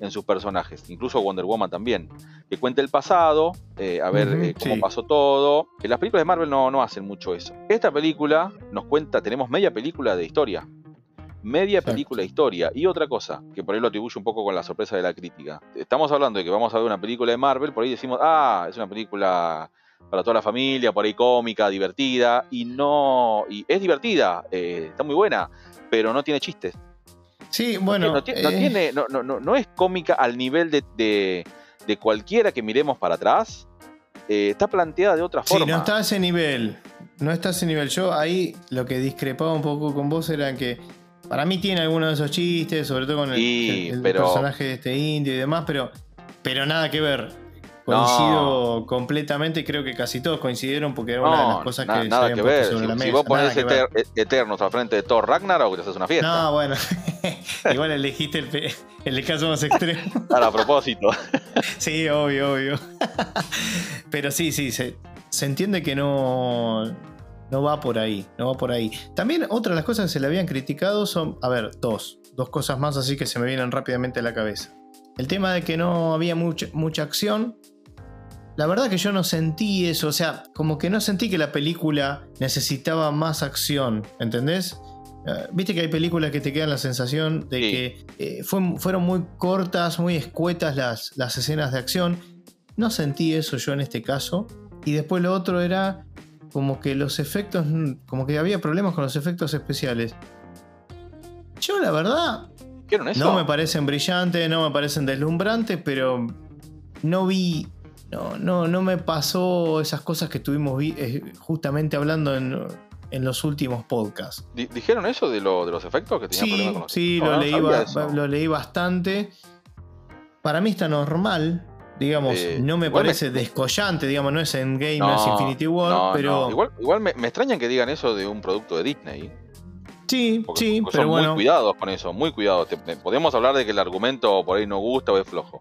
en sus personajes, incluso Wonder Woman también, que cuente el pasado, eh, a ver eh, cómo pasó todo. Que las películas de Marvel no, no hacen mucho eso. Esta película nos cuenta, tenemos media película de historia. Media película de historia. Y otra cosa, que por ahí lo atribuye un poco con la sorpresa de la crítica. Estamos hablando de que vamos a ver una película de Marvel, por ahí decimos, ah, es una película para toda la familia, por ahí cómica, divertida, y no, y es divertida, eh, está muy buena, pero no tiene chistes. Sí, bueno. No, eh, tiene, no, no, no, es cómica al nivel de, de, cualquiera que miremos para atrás. Eh, está planteada de otra forma. Sí, no está a ese nivel. No está a ese nivel. Yo ahí lo que discrepaba un poco con vos era que para mí tiene algunos de esos chistes, sobre todo con el, personaje de este indio y demás, pero, pero nada que ver. Coincido completamente, creo que casi todos coincidieron porque era una de las cosas que nada se que ver. sobre si, la mesa. Si vos pones Eternos al frente de Thor Ragnarok, te haces una fiesta. No, bueno. Igual elegiste el, el caso más extremo. a propósito. sí, obvio, obvio. Pero sí, sí, se, se entiende que no, no va por ahí, no va por ahí. También otra de las cosas que se le habían criticado son, a ver, dos, dos cosas más así que se me vienen rápidamente a la cabeza. El tema de que no había mucha, mucha acción, la verdad que yo no sentí eso, o sea, como que no sentí que la película necesitaba más acción, ¿entendés? Eh, viste que hay películas que te quedan la sensación de que eh, fueron muy cortas, muy escuetas las, las escenas de acción. No sentí eso yo en este caso. Y después lo otro era como que los efectos, como que había problemas con los efectos especiales. Yo la verdad, no me parecen brillantes, no me parecen deslumbrantes, pero no vi no, no, no me pasó esas cosas que estuvimos eh, justamente hablando en, los últimos podcasts. ¿Dijeron eso de, lo, de los efectos? Que sí, sí, lo, leí lo leí bastante. Para mí está normal. Digamos, eh, no me parece descollante, digamos, no es Endgame, no, es Infinity War, pero. Igual, igual me, extrañan que digan eso de un producto de Disney. Sí, sí, pero son bueno. Muy cuidados con eso, muy cuidados. podemos hablar de que el argumento por ahí no gusta o es flojo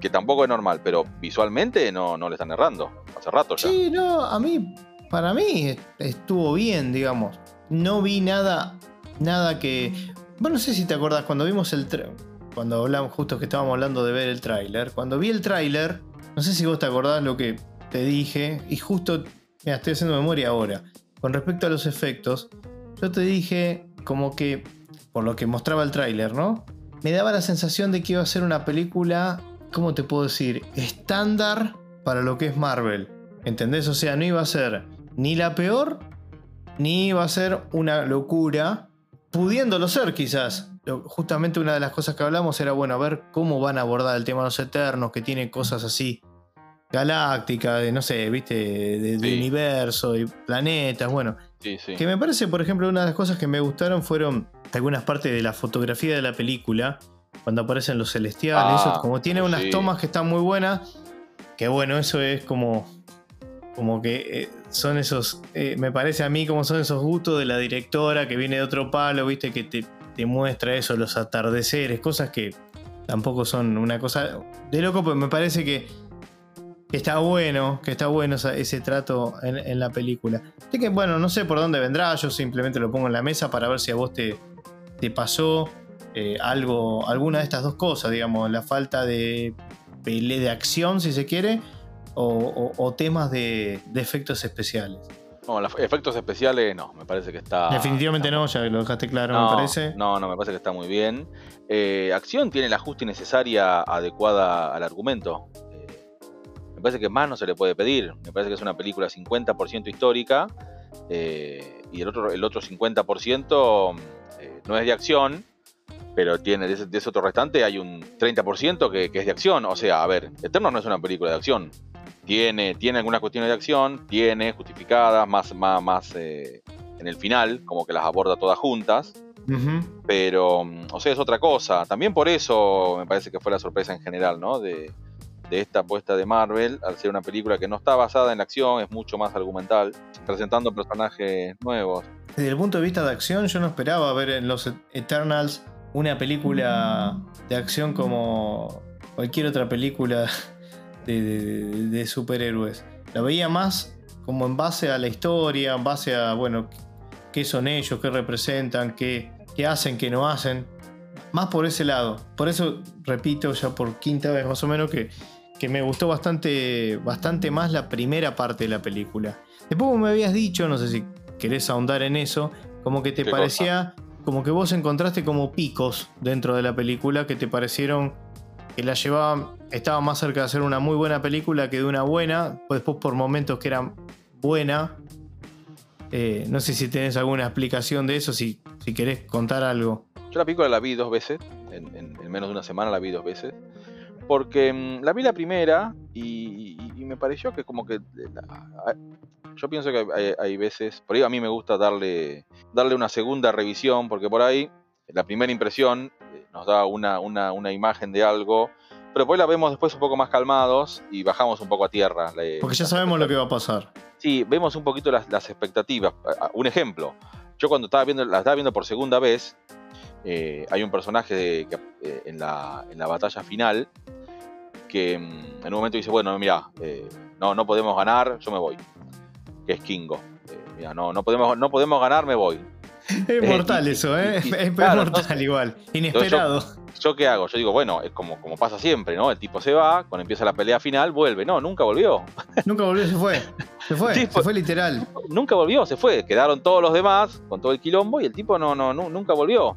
que tampoco es normal, pero visualmente no, no le están errando. Hace rato ya. Sí, no, a mí, para mí estuvo bien, digamos. No vi nada, nada que. Bueno, no sé si te acordás, cuando vimos el. Cuando hablamos, justo que estábamos hablando de ver el tráiler. Cuando vi el tráiler, no sé si vos te acordás lo que te dije, y justo. Mira, estoy haciendo memoria ahora. con respecto a los efectos, yo te dije como que, por lo que mostraba el tráiler, ¿no? Me daba la sensación de que iba a ser una película, ¿cómo te puedo decir? Estándar para lo que es Marvel. ¿Entendés? O sea, no iba a ser ni la peor, ni iba a ser una locura, pudiéndolo ser quizás. Justamente una de las cosas que hablamos era, bueno, a ver cómo van a abordar el tema de los Eternos, que tiene cosas así galácticas, de no sé, viste, de, universo y planetas, bueno. Que me parece, por ejemplo, una de las cosas que me gustaron fueron algunas partes de la fotografía de la película, cuando aparecen los celestiales, ah, como tiene unas tomas que están muy buenas, que bueno, eso es como como que eh, son esos, eh, me parece a mí como son esos gustos de la directora que viene de otro palo, viste, que te, muestra eso, los atardeceres, cosas que tampoco son una cosa de loco, pues me parece que, está bueno, que está bueno ese trato en, la película. Así que bueno, no sé por dónde vendrá, yo simplemente lo pongo en la mesa para ver si a vos te, te pasó eh, algo, alguna de estas dos cosas, digamos, la falta de, de acción, si se quiere, o, temas de, efectos especiales. No, los efectos especiales no, me parece que está. Definitivamente no, ya lo dejaste claro, me parece. No, no, me parece que está muy bien. Eh, acción tiene la justa y necesaria adecuada al argumento. Eh, me parece que más no se le puede pedir. Me parece que es una película 50% histórica y el otro, el otro 50% no es de acción, pero tiene de ese, otro restante hay un 30% que, que, es de acción. O sea, a ver, Eterno no es una película de acción tiene, tiene algunas cuestiones de acción, tiene justificadas, más, más, más eh, en el final, como que las aborda todas juntas. Pero, mm, o sea, es otra cosa. También por eso me parece que fue la sorpresa en general, ¿no? De, esta apuesta de Marvel, al ser una película que no está basada en la acción, es mucho más argumental, presentando personajes nuevos. Desde el punto de vista de acción, yo no esperaba ver en los Eternals una película de acción como cualquier otra película de, superhéroes. La veía más como en base a la historia, en base a, bueno, qué son ellos, qué representan, qué, qué hacen, qué no hacen. Más por ese lado. Por eso, repito, ya por quinta vez más o menos, que, que me gustó bastante, bastante más la primera parte de la película. Después me habías dicho, no sé si querés ahondar en eso, como que te parecía, como que vos encontraste como picos dentro de la película que te parecieron que la llevaba, estaba más cerca de hacer una muy buena película que de una buena, pues después por momentos que era buena. Eh, no sé si tenés alguna explicación de eso, si, si querés contar algo. Yo la película la vi dos veces, en, menos de una semana la vi dos veces, porque mm, la vi la primera y, me pareció que como que... yo pienso que hay, veces, por ahí a mí me gusta darle, darle una segunda revisión, porque por ahí la primera impresión nos da una, una, imagen de algo, pero después la vemos después un poco más calmados y bajamos un poco a tierra. Porque ya sabemos lo que va a pasar. Sí, vemos un poquito las, expectativas. Un ejemplo, yo cuando estaba viendo, la estaba viendo por segunda vez, eh, hay un personaje que, eh, en, la, en, la, batalla final que mm, en un momento dice, bueno, mira, eh, no, no podemos ganar, yo me voy. Que es Kingo. mira, no, no, podemos, no podemos ganar, me voy. Es mortal eso, ¿eh? es, mortal igual. Inesperado. Yo, qué hago? Yo digo, bueno, es como, como pasa siempre, ¿no? El tipo se va, cuando empieza la pelea final, vuelve. No, nunca volvió. Nunca volvió, se fue. Se fue, se fue literal. Nunca volvió, se fue. Quedaron todos los demás con todo el quilombo y el tipo no, no, nunca volvió.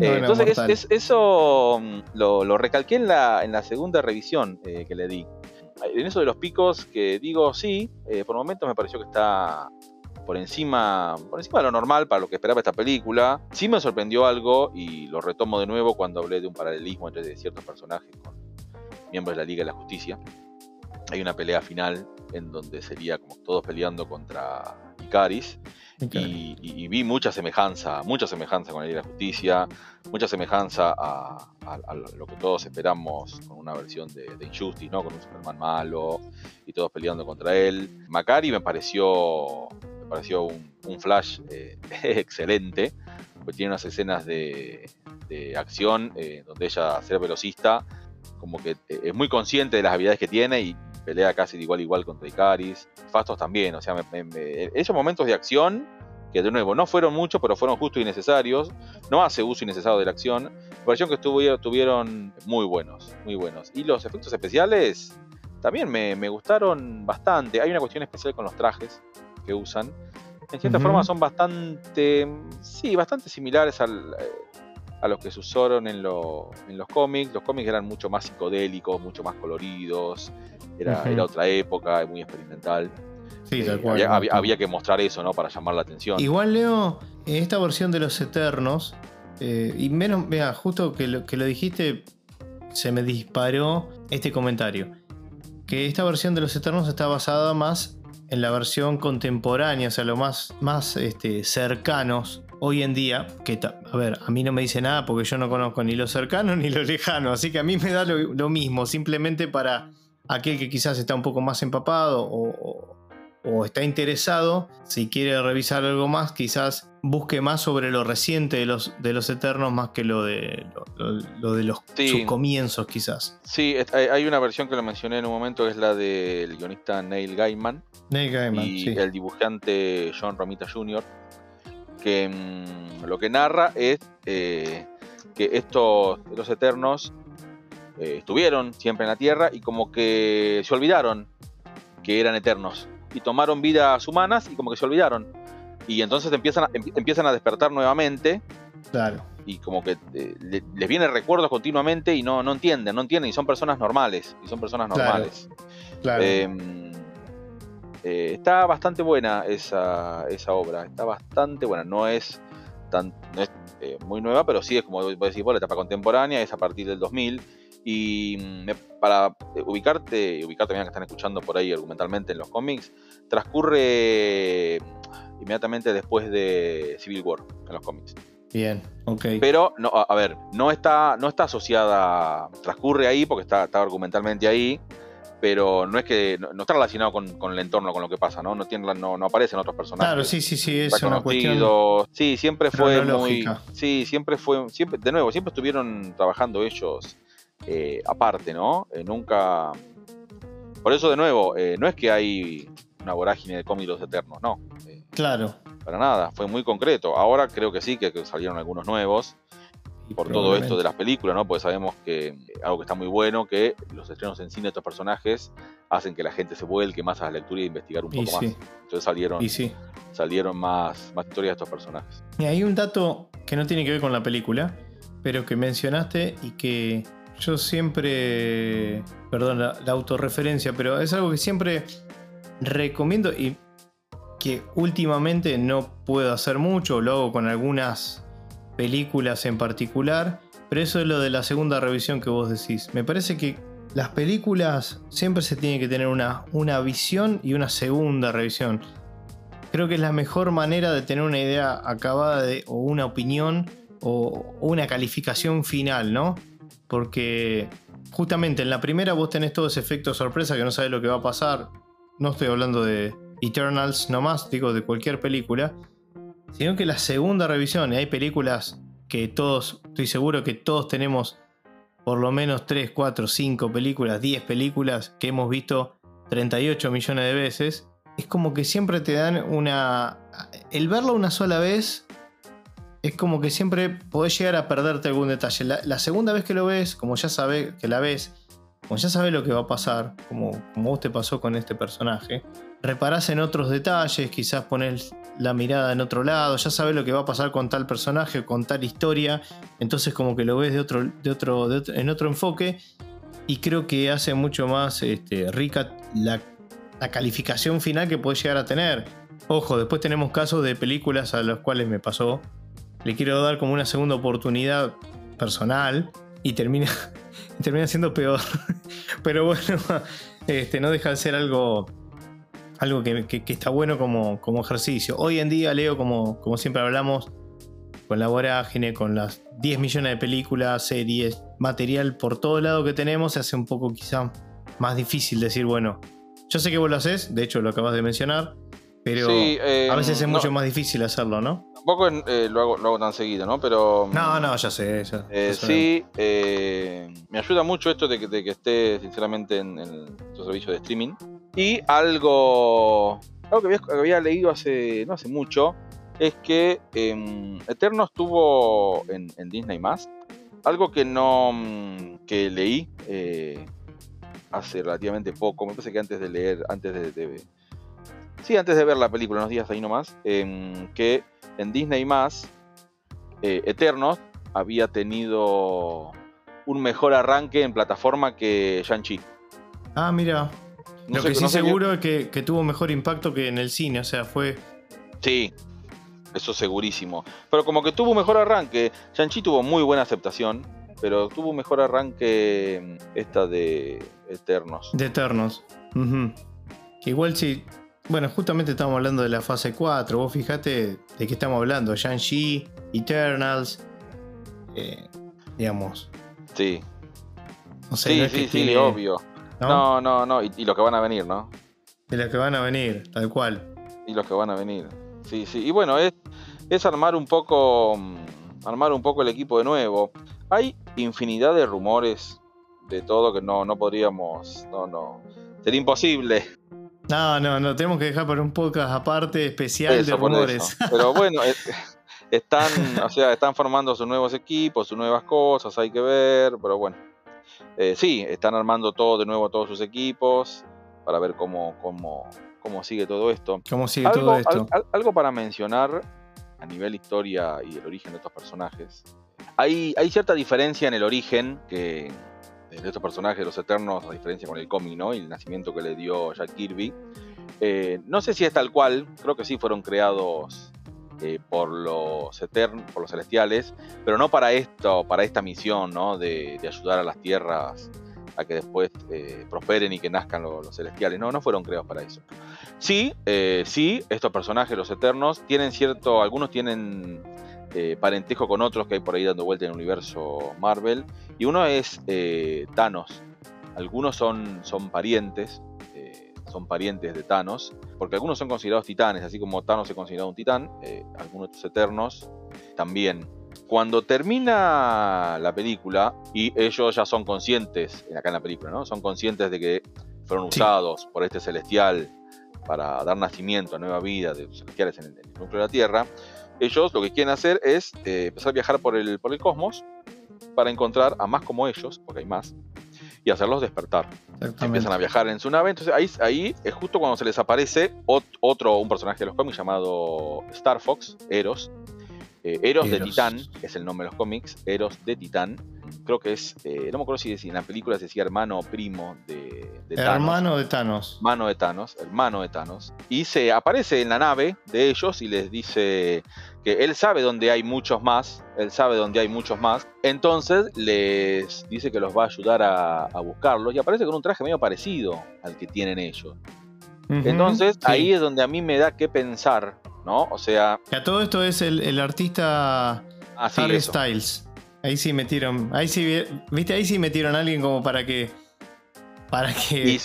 Eh, entonces, eso mm, lo, recalqué en la, en la segunda revisión eh, que le di. En eso de los picos, que digo sí, eh, por momentos me pareció que está por encima, por encima de lo normal para lo que esperaba esta película. Sí me sorprendió algo y lo retomo de nuevo cuando hablé de un paralelismo entre ciertos personajes con miembros de la Liga de la Justicia. Hay una pelea final en donde sería como todos peleando contra Icaris. Y, vi mucha semejanza, mucha semejanza con la Liga de la Justicia, mucha semejanza a, lo que todos esperamos con una versión de, de, Injustice, ¿no? Con un Superman malo y todos peleando contra él. Macari me pareció pareció un, flash eh, excelente, porque tiene unas escenas de, acción eh, donde ella, ser velocista, como que eh, es muy consciente de las habilidades que tiene y pelea casi de igual a igual contra Icaris. Fastos también, o sea, esos momentos de acción, que de nuevo no fueron muchos, pero fueron justos y necesarios, no hace uso innecesario de la acción, me pareció que estuvieron muy buenos, muy buenos. Y los efectos especiales también me, me gustaron bastante. Hay una cuestión especial con los trajes, que usan, en cierta forma son bastante, sí, bastante similares al, eh, a los que se usaron en, los cómics. Los cómics eran mucho más psicodélicos, mucho más coloridos, era, era otra época, muy experimental. Sí, eh, había, que mostrar eso, ¿no? Para llamar la atención. Igual, Leo, en esta versión de los Eternos, eh, y menos, vea, justo que lo, que lo dijiste, se me disparó este comentario. Que esta versión de los Eternos está basada más en la versión contemporánea, o sea, lo más, más este, cercanos hoy en día, que a ver, a mí no me dice nada porque yo no conozco ni lo cercano ni lo lejano, así que a mí me da lo, mismo, simplemente para aquel que quizás está un poco más empapado o, o está interesado, si quiere revisar algo más, quizás busque más sobre lo reciente de los, de los Eternos más que lo de, lo, de los, sus comienzos, quizás. Sí, hay una versión que lo mencioné en un momento, que es la del guionista Neil Gaiman. Neil Gaiman, y el dibujante John Romita Jr., que mm, lo que narra es eh, que estos, los Eternos eh, estuvieron siempre en la Tierra y como que se olvidaron que eran eternos y tomaron vidas humanas y como que se olvidaron. Y entonces empiezan a, em, empiezan a despertar nuevamente. Claro. Y como que eh, les vienen recuerdos continuamente y no, no entienden, no entienden. Y son personas normales. Y son personas normales. Claro. Em, eh, está bastante buena esa, esa, obra. Está bastante buena. No es, tan, eh, muy nueva, pero sí es como decir, la etapa contemporánea. Es a partir del 2000 y mm, para ubicarte, y ubicar también que están escuchando por ahí argumentalmente en los cómics, transcurre mm, inmediatamente después de Civil War en los cómics. Bien, ok. Pero, no, a, ver, no está, no está asociada, transcurre ahí porque está, está argumentalmente ahí, pero no es que no, está relacionado con, el entorno, con lo que pasa, ¿no? No, tiene, no, no aparecen otros personajes. Claro, sí, sí, sí, es una cuestión. Sí, siempre fue muy. Sí, siempre fue. Siempre, de nuevo, siempre estuvieron trabajando ellos eh, aparte, ¿no? Eh, nunca... Por eso, de nuevo, eh, no es que hay una vorágine de cómics eternos, no. claro. Para nada, fue muy concreto. Ahora creo que sí, que salieron algunos nuevos. Por todo esto de las películas, ¿no? Porque sabemos que algo que está muy bueno, que los estrenos en cine de estos personajes hacen que la gente se vuelque más a la lectura y investigar un poco más. Entonces salieron, salieron más, más historias de estos personajes. Y hay un dato que no tiene que ver con la película, pero que mencionaste y que yo siempre, perdón la, autorreferencia, pero es algo que siempre recomiendo y que últimamente no puedo hacer mucho, lo hago con algunas películas en particular, pero eso es lo de la segunda revisión que vos decís. Me parece que las películas siempre se tiene que tener una, una visión y una segunda revisión. Creo que es la mejor manera de tener una idea acabada o una opinión o una calificación final, ¿no? Porque justamente en la primera vos tenés todo ese efecto sorpresa que no sabes lo que va a pasar. No estoy hablando de Eternals nomás, digo de cualquier película. Sino que la segunda revisión, y hay películas que todos, estoy seguro que todos tenemos por lo menos 3, 4, 5 películas, 10 películas que hemos visto 38 millones de veces. Es como que siempre te dan una... El verlo una sola vez es como que siempre podés llegar a perderte algún detalle. La, segunda vez que lo ves, como ya sabes que la ves, como ya sabes lo que va a pasar, como, como vos te pasó con este personaje, reparás en otros detalles, quizás pones la mirada en otro lado, ya sabes lo que va a pasar con tal personaje o con tal historia, entonces como que lo ves de otro, de otro, en otro enfoque y creo que hace mucho más este, rica la, la calificación final que puedes llegar a tener. Ojo, después tenemos casos de películas a los cuales me pasó le quiero dar como una segunda oportunidad personal y termina, termina siendo peor. Pero bueno, este, no deja de ser algo, algo que, está bueno como, como, ejercicio. Hoy en día, Leo, como, como siempre hablamos, con la vorágine, con las 10 millones de películas, series, material por todo lado que tenemos, se hace un poco quizá más difícil decir, bueno, yo sé que vos lo haces, de hecho lo acabas de mencionar, pero eh, a veces es mucho más difícil hacerlo, ¿no? Tampoco eh, lo, hago, lo hago tan seguido, ¿no? Pero. No, no, ya sé. Eh, sí, me ayuda mucho esto de que, de que esté, sinceramente, en, en su servicio de streaming. Y algo. Algo que había, leído hace. no hace mucho. Es que em, Eterno estuvo en, Disney más. Algo que no. Mm, que leí hace relativamente poco. Me parece que antes de leer. Antes de sí, antes de ver la película, unos días ahí nomás, em, que en Disney más, eh, Eternos había tenido un mejor arranque en plataforma que Shang-Chi. Ah, mira. Lo que sí seguro es que, tuvo mejor impacto que en el cine, o sea, fue... Sí, eso segurísimo. Pero como que tuvo mejor arranque. Shang-Chi tuvo muy buena aceptación, pero tuvo mejor arranque esta de Eternos. De Eternos. Igual si... Bueno, justamente estamos hablando de la fase 4. Vos fijate de qué estamos hablando. Shang-Chi, Eternals. Eh, digamos. Sí. sí, sí, sí, obvio. ¿No? no, no, Y, los que van a venir, ¿no? Y los que van a venir, tal cual. Y los que van a venir. Sí, sí. Y bueno, es, es armar un poco. Mm, armar un poco el equipo de nuevo. Hay infinidad de rumores de todo que no, no podríamos. No, no. Sería imposible. No, no, no, tenemos que dejar para un podcast aparte especial de rumores. Pero bueno, están, o sea, están formando sus nuevos equipos, sus nuevas cosas, hay que ver, pero bueno. Eh, sí, están armando todo de nuevo todos sus equipos para ver cómo, cómo, cómo sigue todo esto. ¿Cómo sigue algo, todo esto? algo para mencionar a nivel historia y el origen de estos personajes. Hay, hay cierta diferencia en el origen que de estos personajes, los Eternos, a diferencia con el cómic, ¿no? Y el nacimiento que le dio Jack Kirby. Eh, no sé si es tal cual, creo que sí fueron creados eh, por los eternos, por los celestiales, pero no para esto, para esta misión, ¿no? De, ayudar a las tierras a que después eh, prosperen y que nazcan los, celestiales. No, no fueron creados para eso. Sí, eh, sí, estos personajes, los eternos, tienen cierto, algunos tienen parentesco con otros que hay por ahí dando vuelta en el universo Marvel. Y uno es Thanos. Algunos son, son parientes, son parientes de Thanos, porque algunos son considerados titanes, así como Thanos es considerado un titán, eh, algunos eternos también. Cuando termina la película, y ellos ya son conscientes, acá en la película, ¿no? Son conscientes de que fueron usados por este celestial para dar nacimiento a nueva vida de los celestiales en el, núcleo de la Tierra, ellos lo que quieren hacer es eh, empezar a viajar por el, por el cosmos para encontrar a más como ellos, porque hay más, y hacerlos despertar. Empiezan a viajar en su nave. Entonces ahí, ahí es justo cuando se les aparece otro, un personaje de los cómics llamado Star Fox, Eros. Eh, Eros, de Titán, es el nombre de los cómics, Eros de Titán. Creo que es, eh, no me acuerdo si en la película se decía hermano o primo de, de Thanos. Hermano de Thanos. Hermano de Thanos, hermano de Thanos. Y se aparece en la nave de ellos y les dice, que él sabe dónde hay muchos más, él sabe dónde hay muchos más, entonces les dice que los va a ayudar a, buscarlos y aparece con un traje medio parecido al que tienen ellos. entonces ahí es donde a mí me da que pensar, ¿no? O sea... Que a todo esto es el, artista ah, Harry Styles. Ahí sí metieron, ahí sí, viste, ahí sí metieron a alguien como para que... Para que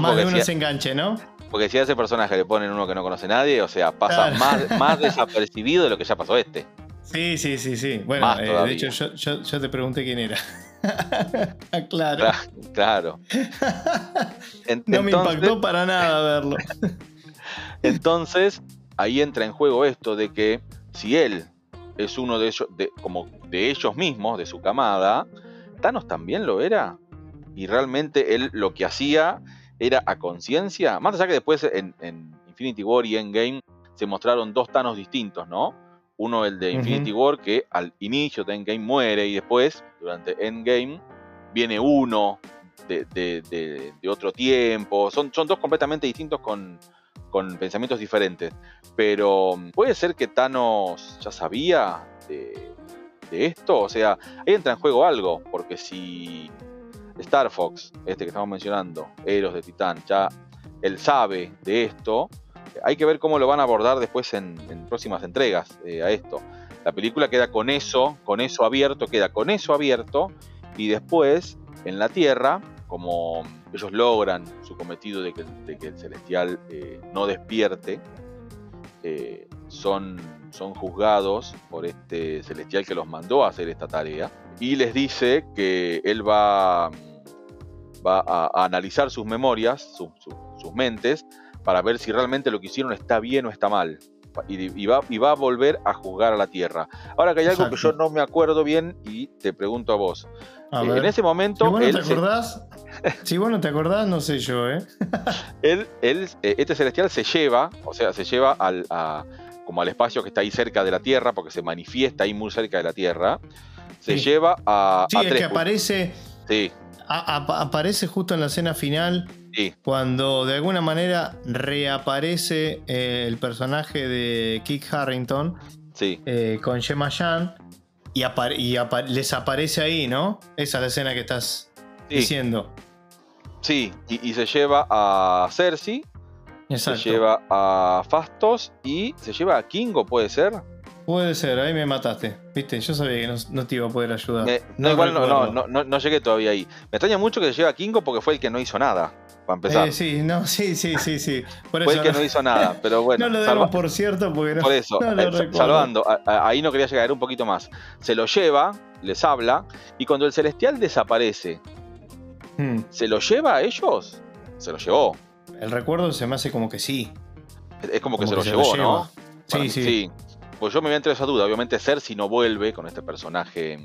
más de uno se enganche, ¿no? Porque si a ese personaje le ponen uno que no conoce nadie, o sea, pasa más, más desapercibido de lo que ya pasó este. Sí, sí, sí, sí. Bueno, eh, de hecho, yo, te pregunté quién era. claro. Claro. no me impactó para nada verlo. entonces, ahí entra en juego esto de que si él es uno de ellos, de, como de ellos mismos, de su camada, Thanos también lo era. Y realmente él lo que hacía era a conciencia, más allá que después en, Infinity War y Endgame se mostraron dos Thanos distintos, ¿no? Uno el de Infinity War que al inicio de Endgame muere y después, durante Endgame, viene uno de, otro tiempo. Son, son, dos completamente distintos con, con pensamientos diferentes. Pero puede ser que Thanos ya sabía de, esto. O sea, ahí entra en juego algo. Porque si Star Fox, este que estamos mencionando, Eros de Titán, ya él sabe de esto. Hay que ver cómo lo van a abordar después en, próximas entregas eh, a esto. La película queda con eso, con eso abierto, queda con eso abierto, y después en la Tierra, como ellos logran su cometido de que, el celestial eh, no despierte, eh, son, son juzgados por este celestial que los mandó a hacer esta tarea y les dice que él va va a, analizar sus memorias, sus mentes, para ver si realmente lo que hicieron está bien o está mal. y, va, y va a volver a juzgar a la tierra. Ahora que hay algo que yo no me acuerdo bien y te pregunto a vos. Eh, en ese momento. Si vos no te acordás, si vos no te acordás, no sé yo, ¿eh? él, él, este celestial se lleva, o sea, se lleva al, como al espacio que está ahí cerca de la Tierra, porque se manifiesta ahí muy cerca de la Tierra. Se lleva a. Sí, es que aparece. Sí. aparece justo en la escena final cuando de alguna manera reaparece eh, el personaje de Kit Harrington eh, con Gemma Chan y, les aparece ahí, ¿no? Esa es la escena que estás diciendo. Sí, y, se lleva a Cersei, se lleva a Fastos y se lleva a Kingo, ¿puede ser? Puede ser, ahí me mataste. Viste, yo sabía que no, te iba a poder ayudar. no, igual no, no, no, llegué todavía ahí. Me extraña mucho que se lleve a Kingo porque fue el que no hizo nada para empezar. Eh, sí, no, sí, sí, sí, sí. Fue el que no hizo nada, pero bueno. no lo demos por cierto porque no. Por eso, eh, salvando, ahí no quería llegar un poquito más. Se lo lleva, les habla, y cuando el celestial desaparece, hmm. ¿se lo lleva a ellos? Se lo llevó. El recuerdo se me hace como que sí. Es como que se lo llevó, ¿no? Sí, sí, sí. Pues yo me voy a esa duda. Obviamente, Cersei no vuelve con este personaje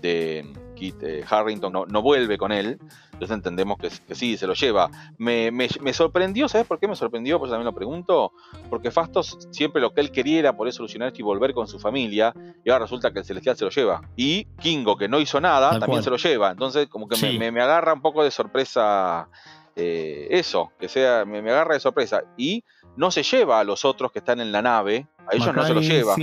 de Kit eh, Harrington, no, no vuelve con él. Entonces entendemos que, sí, se lo lleva. Me, sorprendió, ¿sabes por qué me sorprendió? Pues también lo pregunto. Porque Fastos siempre lo que él quería era poder solucionar esto y volver con su familia. Y ahora resulta que el Celestial se lo lleva. Y Kingo, que no hizo nada, también se lo lleva. Entonces, como que me, agarra un poco de sorpresa eh, eso, que sea, me, agarra de sorpresa. Y no se lleva a los otros que están en la nave. A ellos no se lo lleva.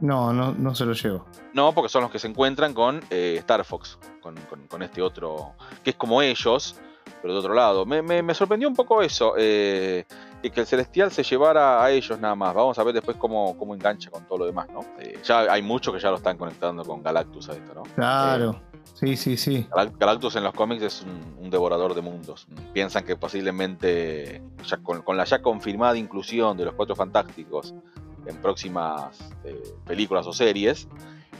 No, no, no se lo llevo. No, porque son los que se encuentran con eh, Star Fox, con, este otro, que es como ellos, pero de otro lado. Me, sorprendió un poco eso, eh, que el Celestial se llevara a ellos nada más. Vamos a ver después cómo, cómo engancha con todo lo demás, ¿no? Eh, ya hay muchos que ya lo están conectando con Galactus a esto, ¿no? Claro. sí, sí, sí. Galactus en los cómics es un, devorador de mundos. Piensan que posiblemente, con, con, la ya confirmada inclusión de los Cuatro Fantásticos en próximas eh, películas o series,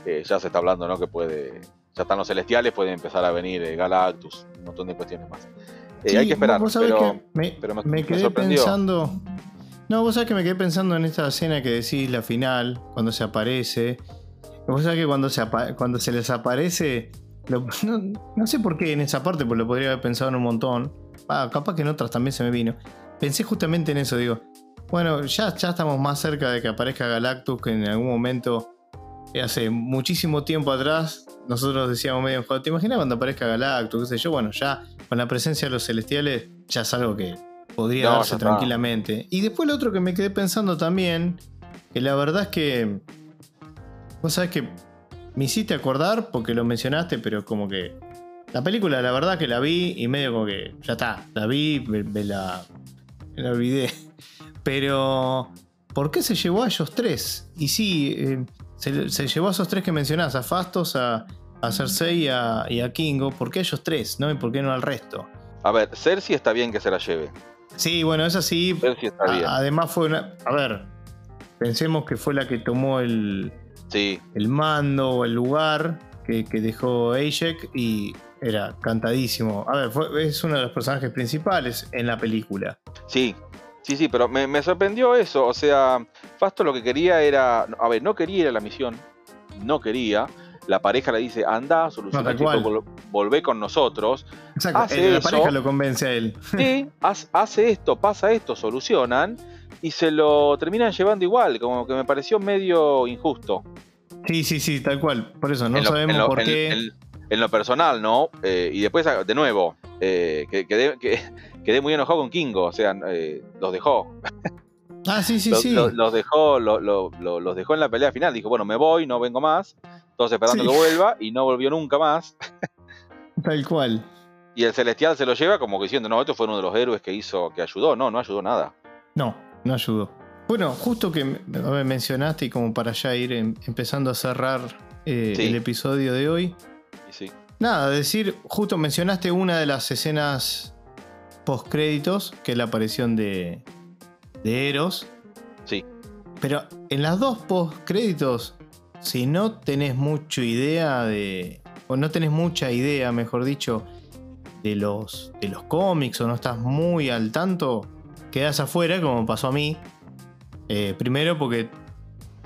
eh, ya se está hablando, ¿no? Que puede, ya están los celestiales, pueden empezar a venir eh, Galactus, un montón de cuestiones más. hay que esperar, pero, me, quedé pensando. No, vos sabés que me quedé pensando en esta escena que decís, la final, cuando se aparece. Vos sabés que cuando se, cuando se les aparece, no, sé por qué en esa parte, pues lo podría haber pensado en un montón. Ah, capaz que en otras también se me vino. Pensé justamente en eso, digo, bueno, ya, ya estamos más cerca de que aparezca Galactus que en algún momento, eh, hace muchísimo tiempo atrás, nosotros decíamos medio en juego, ¿te imaginas cuando aparezca Galactus? ¿Qué sé yo? Bueno, ya con la presencia de los celestiales ya es algo que podría darse tranquilamente. Y después lo otro que me quedé pensando también, que la verdad es que, vos sabés que me hiciste acordar porque lo mencionaste, pero como que la película, la verdad que la vi y medio como que ya está, la vi, me, la, me la olvidé. Pero, ¿por qué se llevó a ellos tres? Y sí, eh, se, llevó a esos tres que mencionás, a Fastos, a, Cersei y a, Kingo. ¿Por qué ellos tres? ¿no? ¿Y por qué no al resto? A ver, Cersei está bien que se la lleve. Sí, bueno, es así. Cersei está bien. además fue una... A ver, pensemos que fue la que tomó el, sí. el mando o el lugar que, dejó Ajek y era cantadísimo. A ver, es uno de los personajes principales en la película. Sí, Sí, sí, pero me, sorprendió eso. O sea, Fasto lo que quería era. A ver, no quería ir a la misión. No quería. La pareja le dice, anda, soluciona esto, volvé con nosotros. Exacto, hace la pareja lo convence a él. Sí, hace esto, pasa esto, solucionan y se lo terminan llevando igual, como que me pareció medio injusto. Sí, sí, sí, tal cual. Por eso no sabemos por qué. En, lo personal, ¿no? Eh, y después, de nuevo, eh, que, que, quedé muy enojado con Kingo, o sea, eh, los dejó. Ah, sí, sí, los, sí. Los, dejó, los dejó en la pelea final. Dijo, bueno, me voy, no vengo más. Todos esperando que vuelva y no volvió nunca más. Tal cual. Y el Celestial se lo lleva como diciendo, no, esto fue uno de los héroes que hizo, que ayudó. No, no ayudó nada. No, no ayudó. Bueno, justo que me mencionaste y como para ya ir em, empezando a cerrar eh, el episodio de hoy. Sí. Nada, decir, justo mencionaste una de las escenas post créditos, que es la aparición de, de Eros. Sí. Pero en las dos post créditos, si no tenés mucha idea de. O no tenés mucha idea, mejor dicho, de los, de los cómics o no estás muy al tanto, quedás afuera, como pasó a mí. Eh, primero porque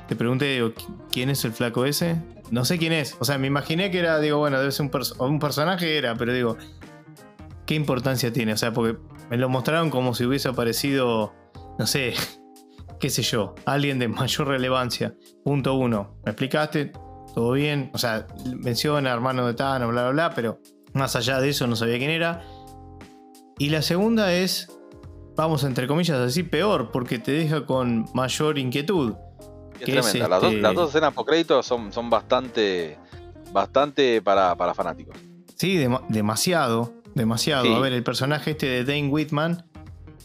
te pregunté, digo, ¿quién es el flaco ese? No sé quién es. O sea, me imaginé que era, digo, bueno, debe ser un, un personaje, era, pero digo, ¿qué importancia tiene? O sea, porque me lo mostraron como si hubiese aparecido, no sé, qué sé yo, alguien de mayor relevancia. Punto uno. ¿Me explicaste? ¿Todo bien? O sea, menciona hermano de Tano, bla, bla, bla, pero más allá de eso no sabía quién era. Y la segunda es, vamos entre comillas a decir, peor, porque te deja con mayor inquietud. Es tremenda. las, dos, las, dos, escenas por crédito son, son bastante, bastante para, para fanáticos. Sí, demasiado, demasiado. A ver, el personaje este de Dane Whitman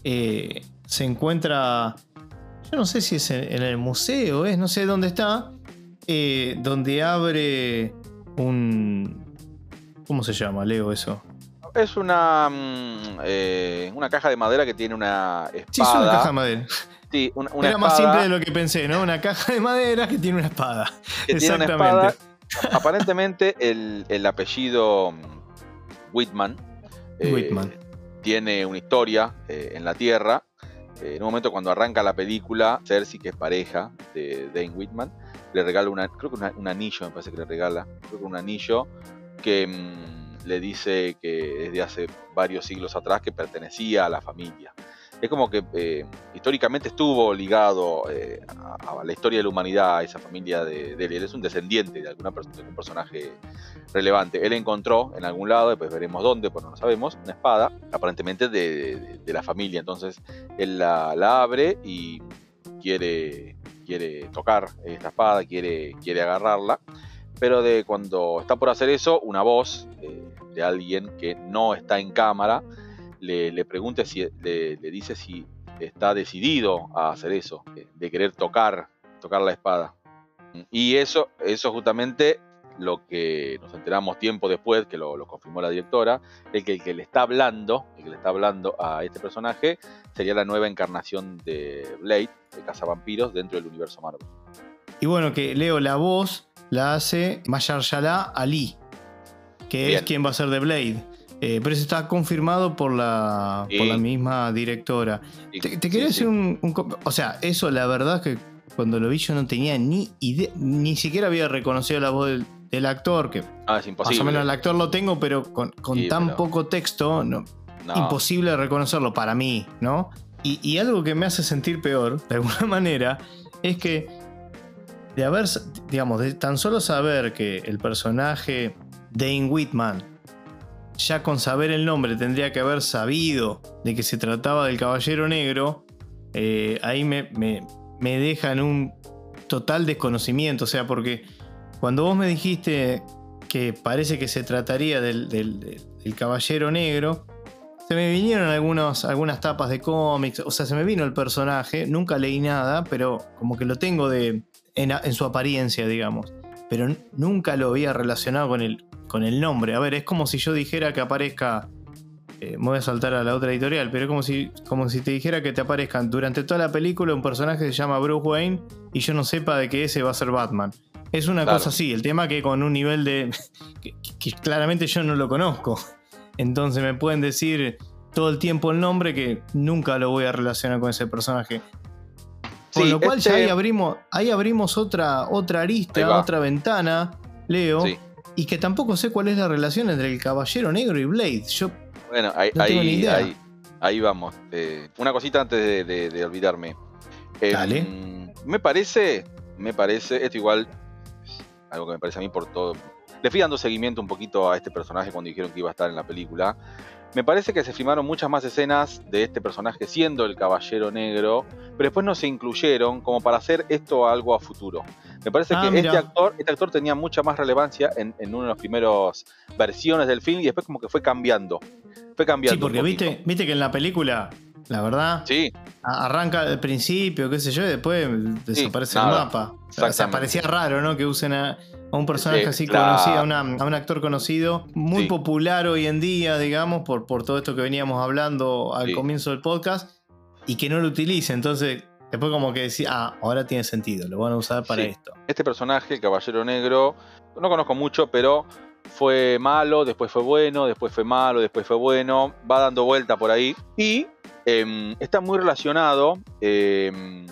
eh, se encuentra, yo no sé si es en, el museo, es, no sé dónde está, eh, donde abre un... ¿Cómo se llama, Leo, eso? Es una, mm, eh, una caja de madera que tiene una espada. Sí, es una caja de madera. Sí, una, Era más simple de lo que pensé, ¿no? Una caja de madera que tiene una espada. Exactamente. Aparentemente el, apellido mm, Whitman, Whitman. tiene una historia en la Tierra. en un momento cuando arranca la película, Cersei, que es pareja de Dane Whitman, le regala una, creo que un anillo, me parece que le regala, creo que un anillo que mm, le dice que desde hace varios siglos atrás que pertenecía a la familia. Es como que eh, históricamente estuvo ligado eh, a, la historia de la humanidad, a esa familia de, él. Él es un descendiente de, alguna de algún personaje relevante. Él encontró en algún lado, después veremos dónde, pues no lo sabemos, una espada, aparentemente de, la familia. Entonces él la, la abre y quiere quiere tocar esta espada, quiere, quiere agarrarla, pero de cuando está por hacer eso, una voz eh, de alguien que no está en cámara le, le pregunta si le, dice si está decidido a hacer eso, eh, de querer tocar, tocar la espada. Y eso, eso justamente lo que nos enteramos tiempo después, que lo, confirmó la directora, es que el que le está hablando, el que le está hablando a este personaje, sería la nueva encarnación de Blade, de Cazavampiros, dentro del universo Marvel. Y bueno, que Leo, la voz la hace Mahershala Ali, que es quien va a ser de Blade. Eh, pero eso está confirmado por la, por la misma directora. te, quería decir un, O sea, eso la verdad que cuando lo vi yo no tenía ni idea, ni siquiera había reconocido la voz del, el actor, que ah, es imposible. más o menos el actor lo tengo, pero con, tan poco texto, no, imposible reconocerlo para mí, ¿no? Y, algo que me hace sentir peor, de alguna manera, es que de haber, digamos, de tan solo saber que el personaje Dane Whitman, ya con saber el nombre, tendría que haber sabido de que se trataba del Caballero Negro, eh, ahí me, me, me deja en un total desconocimiento, o sea, porque cuando vos me dijiste que parece que se trataría del, Caballero Negro, se me vinieron algunas tapas de cómics, o sea, se me vino el personaje, nunca leí nada, pero como que lo tengo de, en, su apariencia, digamos. Pero nunca lo había relacionado con el, con el nombre. A ver, es como si yo dijera que aparezca eh, me voy a saltar a la otra editorial, pero es como si, como si te dijera que te aparezcan durante toda la película un personaje que se llama Bruce Wayne y yo no sepa de que ese va a ser Batman. Es una cosa así, el tema que con un nivel de... Que, claramente yo no lo conozco. Entonces me pueden decir todo el tiempo el nombre que nunca lo voy a relacionar con ese personaje. Con lo cual ya este ahí abrimos, ahí abrimos otra, otra arista, otra ventana, Leo, y que tampoco sé cuál es la relación entre el Caballero Negro y Blade. Yo bueno, ahí, ahí, ahí, vamos. Eh, una cosita antes de, olvidarme. Em, Dale. Me parece, me parece, esto igual algo que me parece a mí por todo. Le fui dando seguimiento un poquito a este personaje cuando dijeron que iba a estar en la película. Me parece que se filmaron muchas más escenas de este personaje siendo el caballero negro, pero después no se incluyeron como para hacer esto algo a futuro. Me parece ah, que este actor, este actor tenía mucha más relevancia en, en una de las primeras versiones del film y después como que fue cambiando. Fue cambiando. Sí, porque viste, viste que en la película la verdad. Sí. Arranca al principio, qué sé yo, y después desaparece el mapa. O sea, parecía raro, ¿no? Que usen a, un personaje así conocido, a, un actor conocido, muy popular hoy en día, digamos, por, por todo esto que veníamos hablando al comienzo del podcast, y que no lo utilice. Entonces, después como que decía, ah, ahora tiene sentido, lo van a usar para esto. Este personaje, el Caballero Negro, no conozco mucho, pero fue malo, después fue bueno, después fue malo, después fue bueno, va dando vuelta por ahí. Y Em, está muy relacionado em,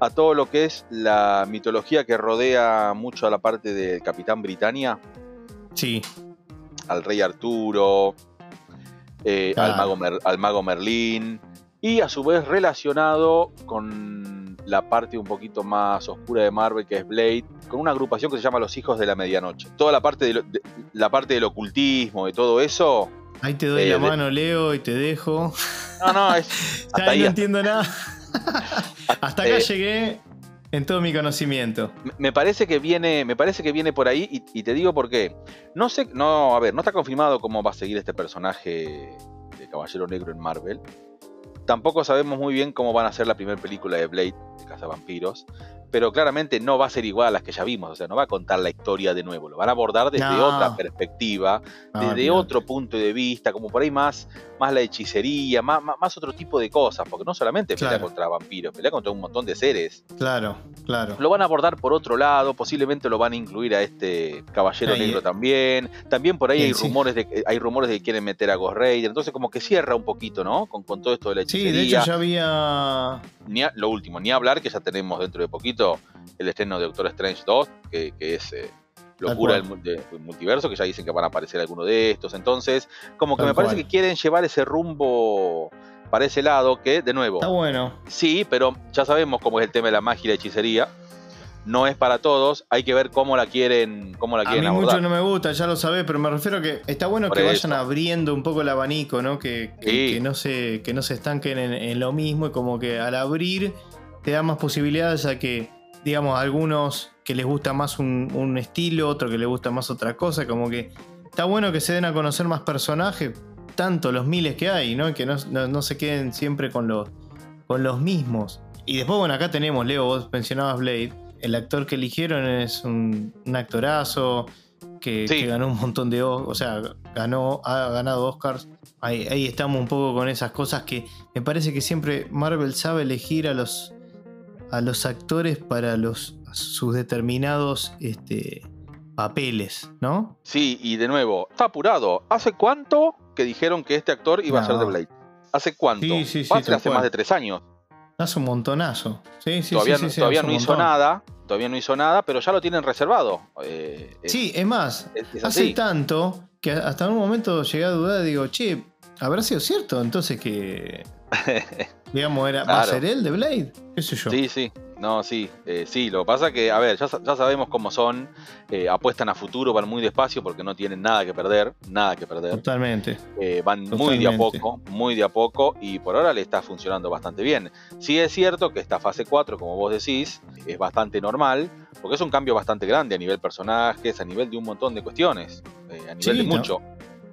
a todo lo que es la mitología que rodea mucho a la parte del Capitán Britannia. Sí. Al rey Arturo, eh, al, mago al mago Merlín, y a su vez relacionado con la parte un poquito más oscura de Marvel que es Blade, con una agrupación que se llama Los Hijos de la Medianoche. Toda la parte, de, la parte del ocultismo, de todo eso. Ahí te doy la eh, mano, Leo, y te dejo. No, no, es. Hasta ahí no entiendo nada. Hasta acá eh, llegué en todo mi conocimiento. Me parece que viene, me parece que viene por ahí, y, te digo por qué. No sé, no, a ver, no está confirmado cómo va a seguir este personaje de Caballero Negro en Marvel. Tampoco sabemos muy bien cómo van a ser la primera película de Blade, de Cazavampiros pero claramente no va a ser igual a las que ya vimos, o sea, no va a contar la historia de nuevo, lo van a abordar desde otra perspectiva, desde otro punto de vista, como por ahí más, más la hechicería, más, más, otro tipo de cosas, porque no solamente pelea contra vampiros, pelea contra un montón de seres. Claro, claro. Lo van a abordar por otro lado, posiblemente lo van a incluir a este caballero negro también. También por ahí hay rumores de hay rumores de que quieren meter a Ghost Raider, entonces como que cierra un poquito, ¿no? Con, con todo esto de la hechicería. Sí, de hecho ya había ni lo último, ni hablar que ya tenemos dentro de poquito el estreno de Doctor Strange 2, que, es eh, locura del, multiverso, que ya dicen que van a aparecer algunos de estos. Entonces, como que me parece que quieren llevar ese rumbo para ese lado, que de nuevo. Está bueno. Sí, pero ya sabemos cómo es el tema de la magia y la hechicería. No es para todos, hay que ver cómo la quieren, cómo la quieren A mí mucho no me gusta, ya lo sabés, pero me refiero a que está bueno que vayan abriendo un poco el abanico, ¿no? Que, que, no, se, que no se estanquen en, lo mismo y como que al abrir te da más posibilidades a que, digamos, algunos que les gusta más un, estilo, otro que les gusta más otra cosa, como que está bueno que se den a conocer más personajes, tanto los miles que hay, ¿no? Que no, se queden siempre con los, con los mismos. Y después, bueno, acá tenemos, Leo, vos mencionabas Blade el actor que eligieron es un, actorazo que, ganó un montón de o sea, ganó, ha ganado Oscars. Ahí, estamos un poco con esas cosas que me parece que siempre Marvel sabe elegir a los, a los actores para los, sus determinados este, papeles, ¿no? Sí, y de nuevo, está apurado. ¿Hace cuánto que dijeron que este actor iba a ser de Blade? ¿Hace cuánto? Sí, sí, sí, hace más de tres años. Hace un montonazo. Sí, sí, todavía, sí, todavía no hizo nada. Todavía no hizo nada, pero ya lo tienen reservado. Eh, sí, es más, hace tanto que hasta un momento llegué a dudar, digo, che, ¿habrá sido cierto entonces que digamos, era, ¿va a ser él de Blade? ¿Qué sé yo? Sí, sí. No, sí, eh, sí, lo que pasa que, a ver, ya, sabemos cómo son, eh, apuestan a futuro, van muy despacio porque no tienen nada que perder, nada que perder. Totalmente. Eh, van muy de a poco, muy de a poco y por ahora le está funcionando bastante bien. Sí es cierto que esta fase 4, como vos decís, es bastante normal, porque es un cambio bastante grande a nivel personajes, a nivel de un montón de cuestiones, a nivel de mucho.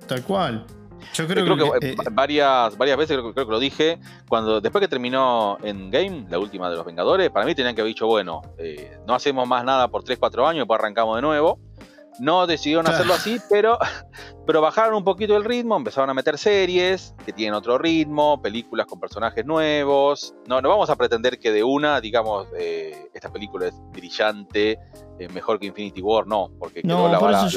tal cual. Yo creo, que, eh, varias, varias veces creo, que lo dije, cuando después que terminó en Game, la última de los Vengadores, para mí tenían que haber dicho, bueno, eh, no hacemos más nada por 3-4 años, pues arrancamos de nuevo. No decidieron hacerlo así, pero, pero bajaron un poquito el ritmo, empezaron a meter series que tienen otro ritmo, películas con personajes nuevos. No, no vamos a pretender que de una, digamos, eh, esta película es brillante, eh, mejor que Infinity War, no, porque quedó la vara,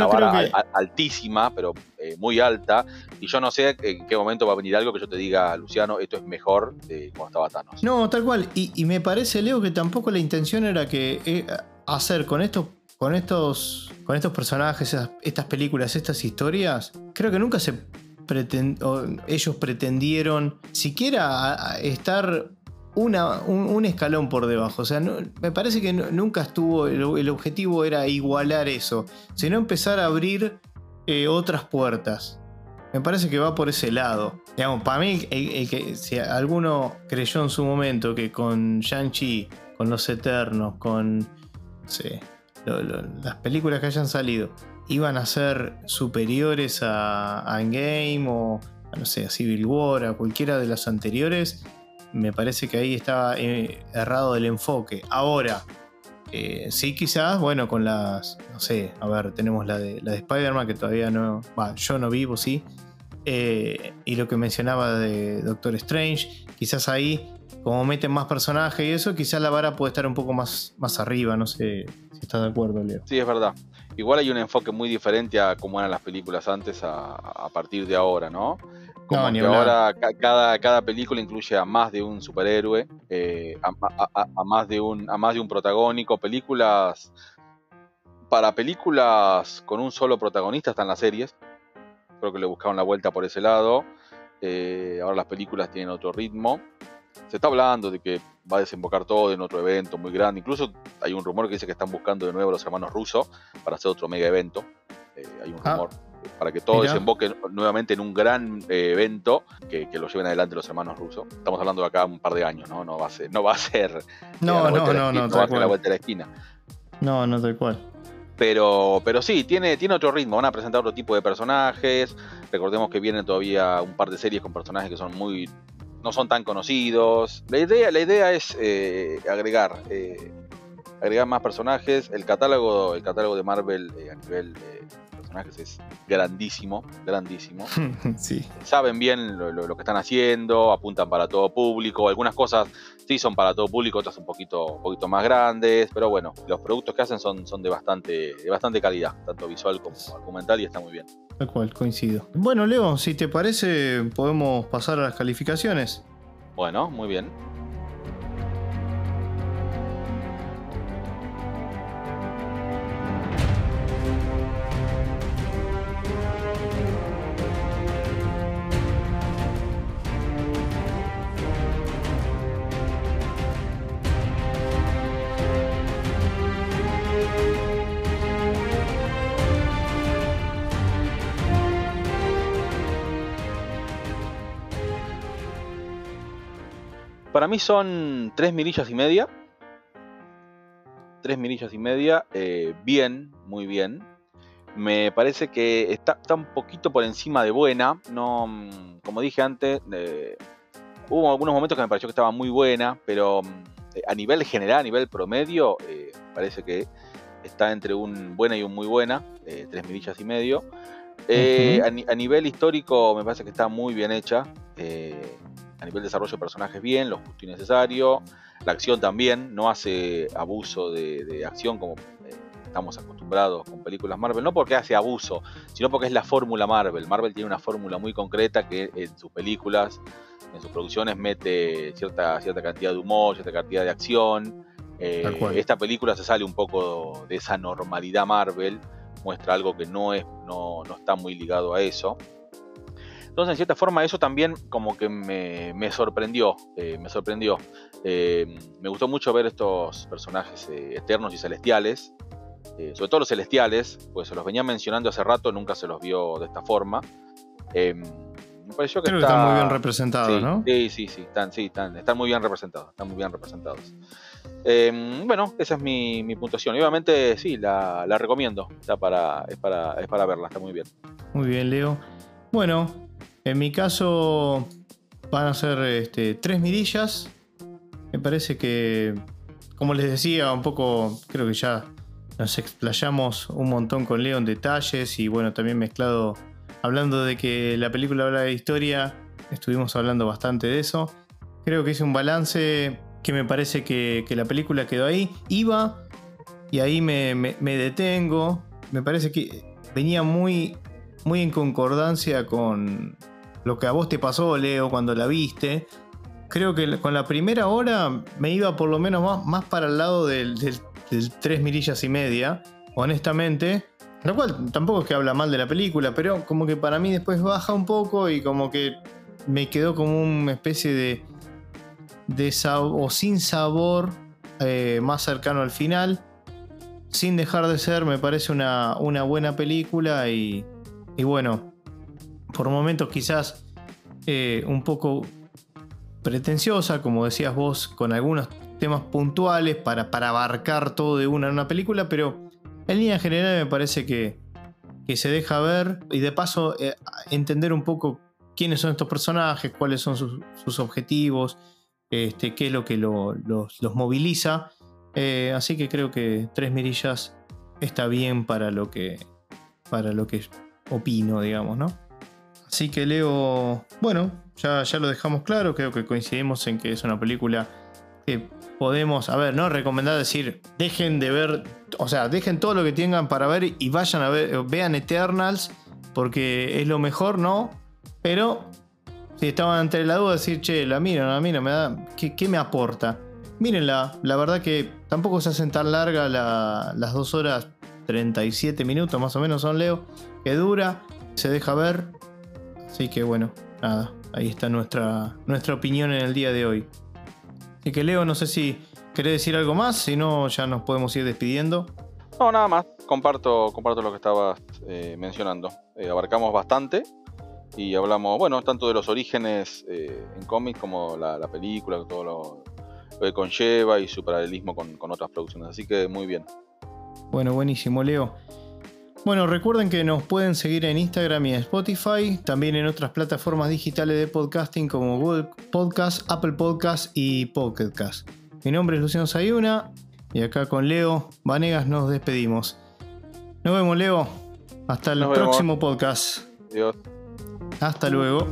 altísima, pero eh, muy alta. Y yo no sé en qué momento va a venir algo que yo te diga, Luciano, esto es mejor de cuando estaba Thanos. No, tal cual. Y, y me parece, Leo, que tampoco la intención era que hacer con estos con estos, con estos personajes, estas películas, estas historias, creo que nunca se ellos pretendieron siquiera estar un, escalón por debajo. O sea, me parece que nunca estuvo, el, objetivo era igualar eso, sino empezar a abrir eh, otras puertas. Me parece que va por ese lado. Digamos, para mí, si alguno creyó en su momento que con Shang-Chi, con los Eternos, con. No las películas que hayan salido iban a ser superiores a, Endgame o a, no sé, Civil War, a cualquiera de las anteriores, me parece que ahí estaba eh, errado el enfoque. Ahora, eh, sí, quizás, bueno, con las, no sé, a ver, tenemos la de, la de Spider-Man que todavía no, va, yo no vivo, sí. Eh, y lo que mencionaba de Doctor Strange, quizás ahí, como meten más personajes y eso, quizás la vara puede estar un poco más, más arriba, no sé si estás de acuerdo, Leo. Sí, es verdad. Igual hay un enfoque muy diferente a cómo eran las películas antes a, partir de ahora, ¿no? Como que ahora cada, cada película incluye a más de un superhéroe, eh, a, más de un, a más de un protagónico. Películas. Para películas con un solo protagonista están las series. Creo que le buscaron la vuelta por ese lado. Eh, ahora las películas tienen otro ritmo. Se está hablando de que va a desembocar todo en otro evento muy grande. Incluso hay un rumor que dice que están buscando de nuevo a los hermanos rusos para hacer otro mega evento. Eh, hay un ah. rumor para que todo desemboque nuevamente en un gran eh, evento que, lo lleven adelante los hermanos rusos. Estamos hablando de acá un par de años, ¿no? No va a ser, no va a ser no, no, no, no, va a ser la vuelta de la esquina. No, no tal cual. Pero, pero sí, tiene, tiene otro ritmo. Van a presentar otro tipo de personajes. Recordemos que vienen todavía un par de series con personajes que son muy. No son tan conocidos. La idea, la idea es eh, agregar. Eh, agregar más personajes. El catálogo, el catálogo de Marvel a nivel personajes es grandísimo, grandísimo. sí. Saben bien lo, que están haciendo, apuntan para todo público. Algunas cosas sí son para todo público, otras un poquito, un poquito más grandes. Pero bueno, los productos que hacen son, son de, bastante, de bastante calidad, tanto visual como argumental, y está muy bien. Tal cual, coincido. Bueno, Leo, si te parece, podemos pasar a las calificaciones. Bueno, muy bien. Para mí son tres mirillas y media. Tres mirillas y media. Eh, bien, muy bien. Me parece que está, un poquito por encima de buena. No, mm, como dije antes, eh, hubo algunos momentos que me pareció que estaba muy buena, pero mm, a nivel general, a nivel promedio, eh, parece que está entre un buena y un muy buena. tres mirillas y medio. a, nivel histórico me parece que está muy bien hecha a nivel de desarrollo de personajes bien, lo justo y necesario. La acción también, no hace abuso de, acción como eh, estamos acostumbrados con películas Marvel, no porque hace abuso, sino porque es la fórmula Marvel. Marvel tiene una fórmula muy concreta que en sus películas, en sus producciones mete cierta, cierta cantidad de humor, cierta cantidad de acción. Eh, esta película se sale un poco de esa normalidad Marvel, muestra algo que no, es, no, no está muy ligado a eso. Entonces, en cierta forma, eso también como que me, sorprendió. Eh, me sorprendió. Eh, me gustó mucho ver estos personajes eh, eternos y celestiales. sobre todo los celestiales, pues se los venía mencionando hace rato, nunca se los vio de esta forma. me pareció que, están muy bien representados, ¿no? Sí, sí, sí, están, sí están, muy bien representados. Están muy bien representados. bueno, esa es mi, puntuación. Y obviamente, sí, la, recomiendo. para, es, para, es para verla, está muy bien. Muy bien, Leo. Bueno, en mi caso van a ser este, tres mirillas. Me parece que, como les decía, un poco, creo que ya nos explayamos un montón con Leo en detalles y bueno, también mezclado, hablando de que la película habla de historia, estuvimos hablando bastante de eso. Creo que hice un balance que me parece que, la película quedó ahí. Iba y ahí me, me detengo. Me parece que venía muy, muy en concordancia con, lo que a vos te pasó, Leo, cuando la viste. Creo que con la primera hora me iba por lo menos más, más para el lado del, del, 3 mirillas y media, honestamente. Lo cual tampoco es que habla mal de la película, pero como que para mí después baja un poco y como que me quedó como una especie de, de sabor, o sin sabor eh, más cercano al final. Sin dejar de ser, me parece una, una buena película y, y bueno, por momentos quizás eh, un poco pretenciosa, como decías vos, con algunos temas puntuales para, para abarcar todo de una en una película, pero en línea general me parece que, que se deja ver y de paso eh, entender un poco quiénes son estos personajes, cuáles son sus, objetivos, este, qué es lo que los, moviliza. Eh, así que creo que Tres Mirillas está bien para lo que, para lo que opino, digamos, ¿no? Así que Leo, bueno, ya, ya lo dejamos claro, creo que coincidimos en que es una película que podemos, a ver, no recomendar decir, dejen de ver, o sea, dejen todo lo que tengan para ver y vayan a ver, vean Eternals, porque es lo mejor, ¿no? Pero si estaban entre la duda de decir, che, la miro, la miro, me da, ¿qué, qué me aporta? Mírenla, la verdad que tampoco se hacen tan larga las 2 horas 37 minutos más o menos son Leo, que dura, se deja ver. Así que bueno, nada, ahí está nuestra, nuestra opinión en el día de hoy. Así que Leo, no sé si querés decir algo más, si no ya nos podemos ir despidiendo. No, nada más, comparto, comparto lo que estabas eh, mencionando. Eh, abarcamos bastante y hablamos, bueno, tanto de los orígenes eh, en cómics como la, película, todo lo, que conlleva y su paralelismo con, con otras producciones. Así que muy bien. Bueno, buenísimo, Leo. Bueno, recuerden que nos pueden seguir en Instagram y en Spotify, también en otras plataformas digitales de podcasting como Google Podcast, Apple Podcast y Pocket Cast. Mi nombre es Luciano Sayuna y acá con Leo Vanegas nos despedimos. Nos vemos, Leo. Hasta el próximo podcast. Adiós. Hasta luego.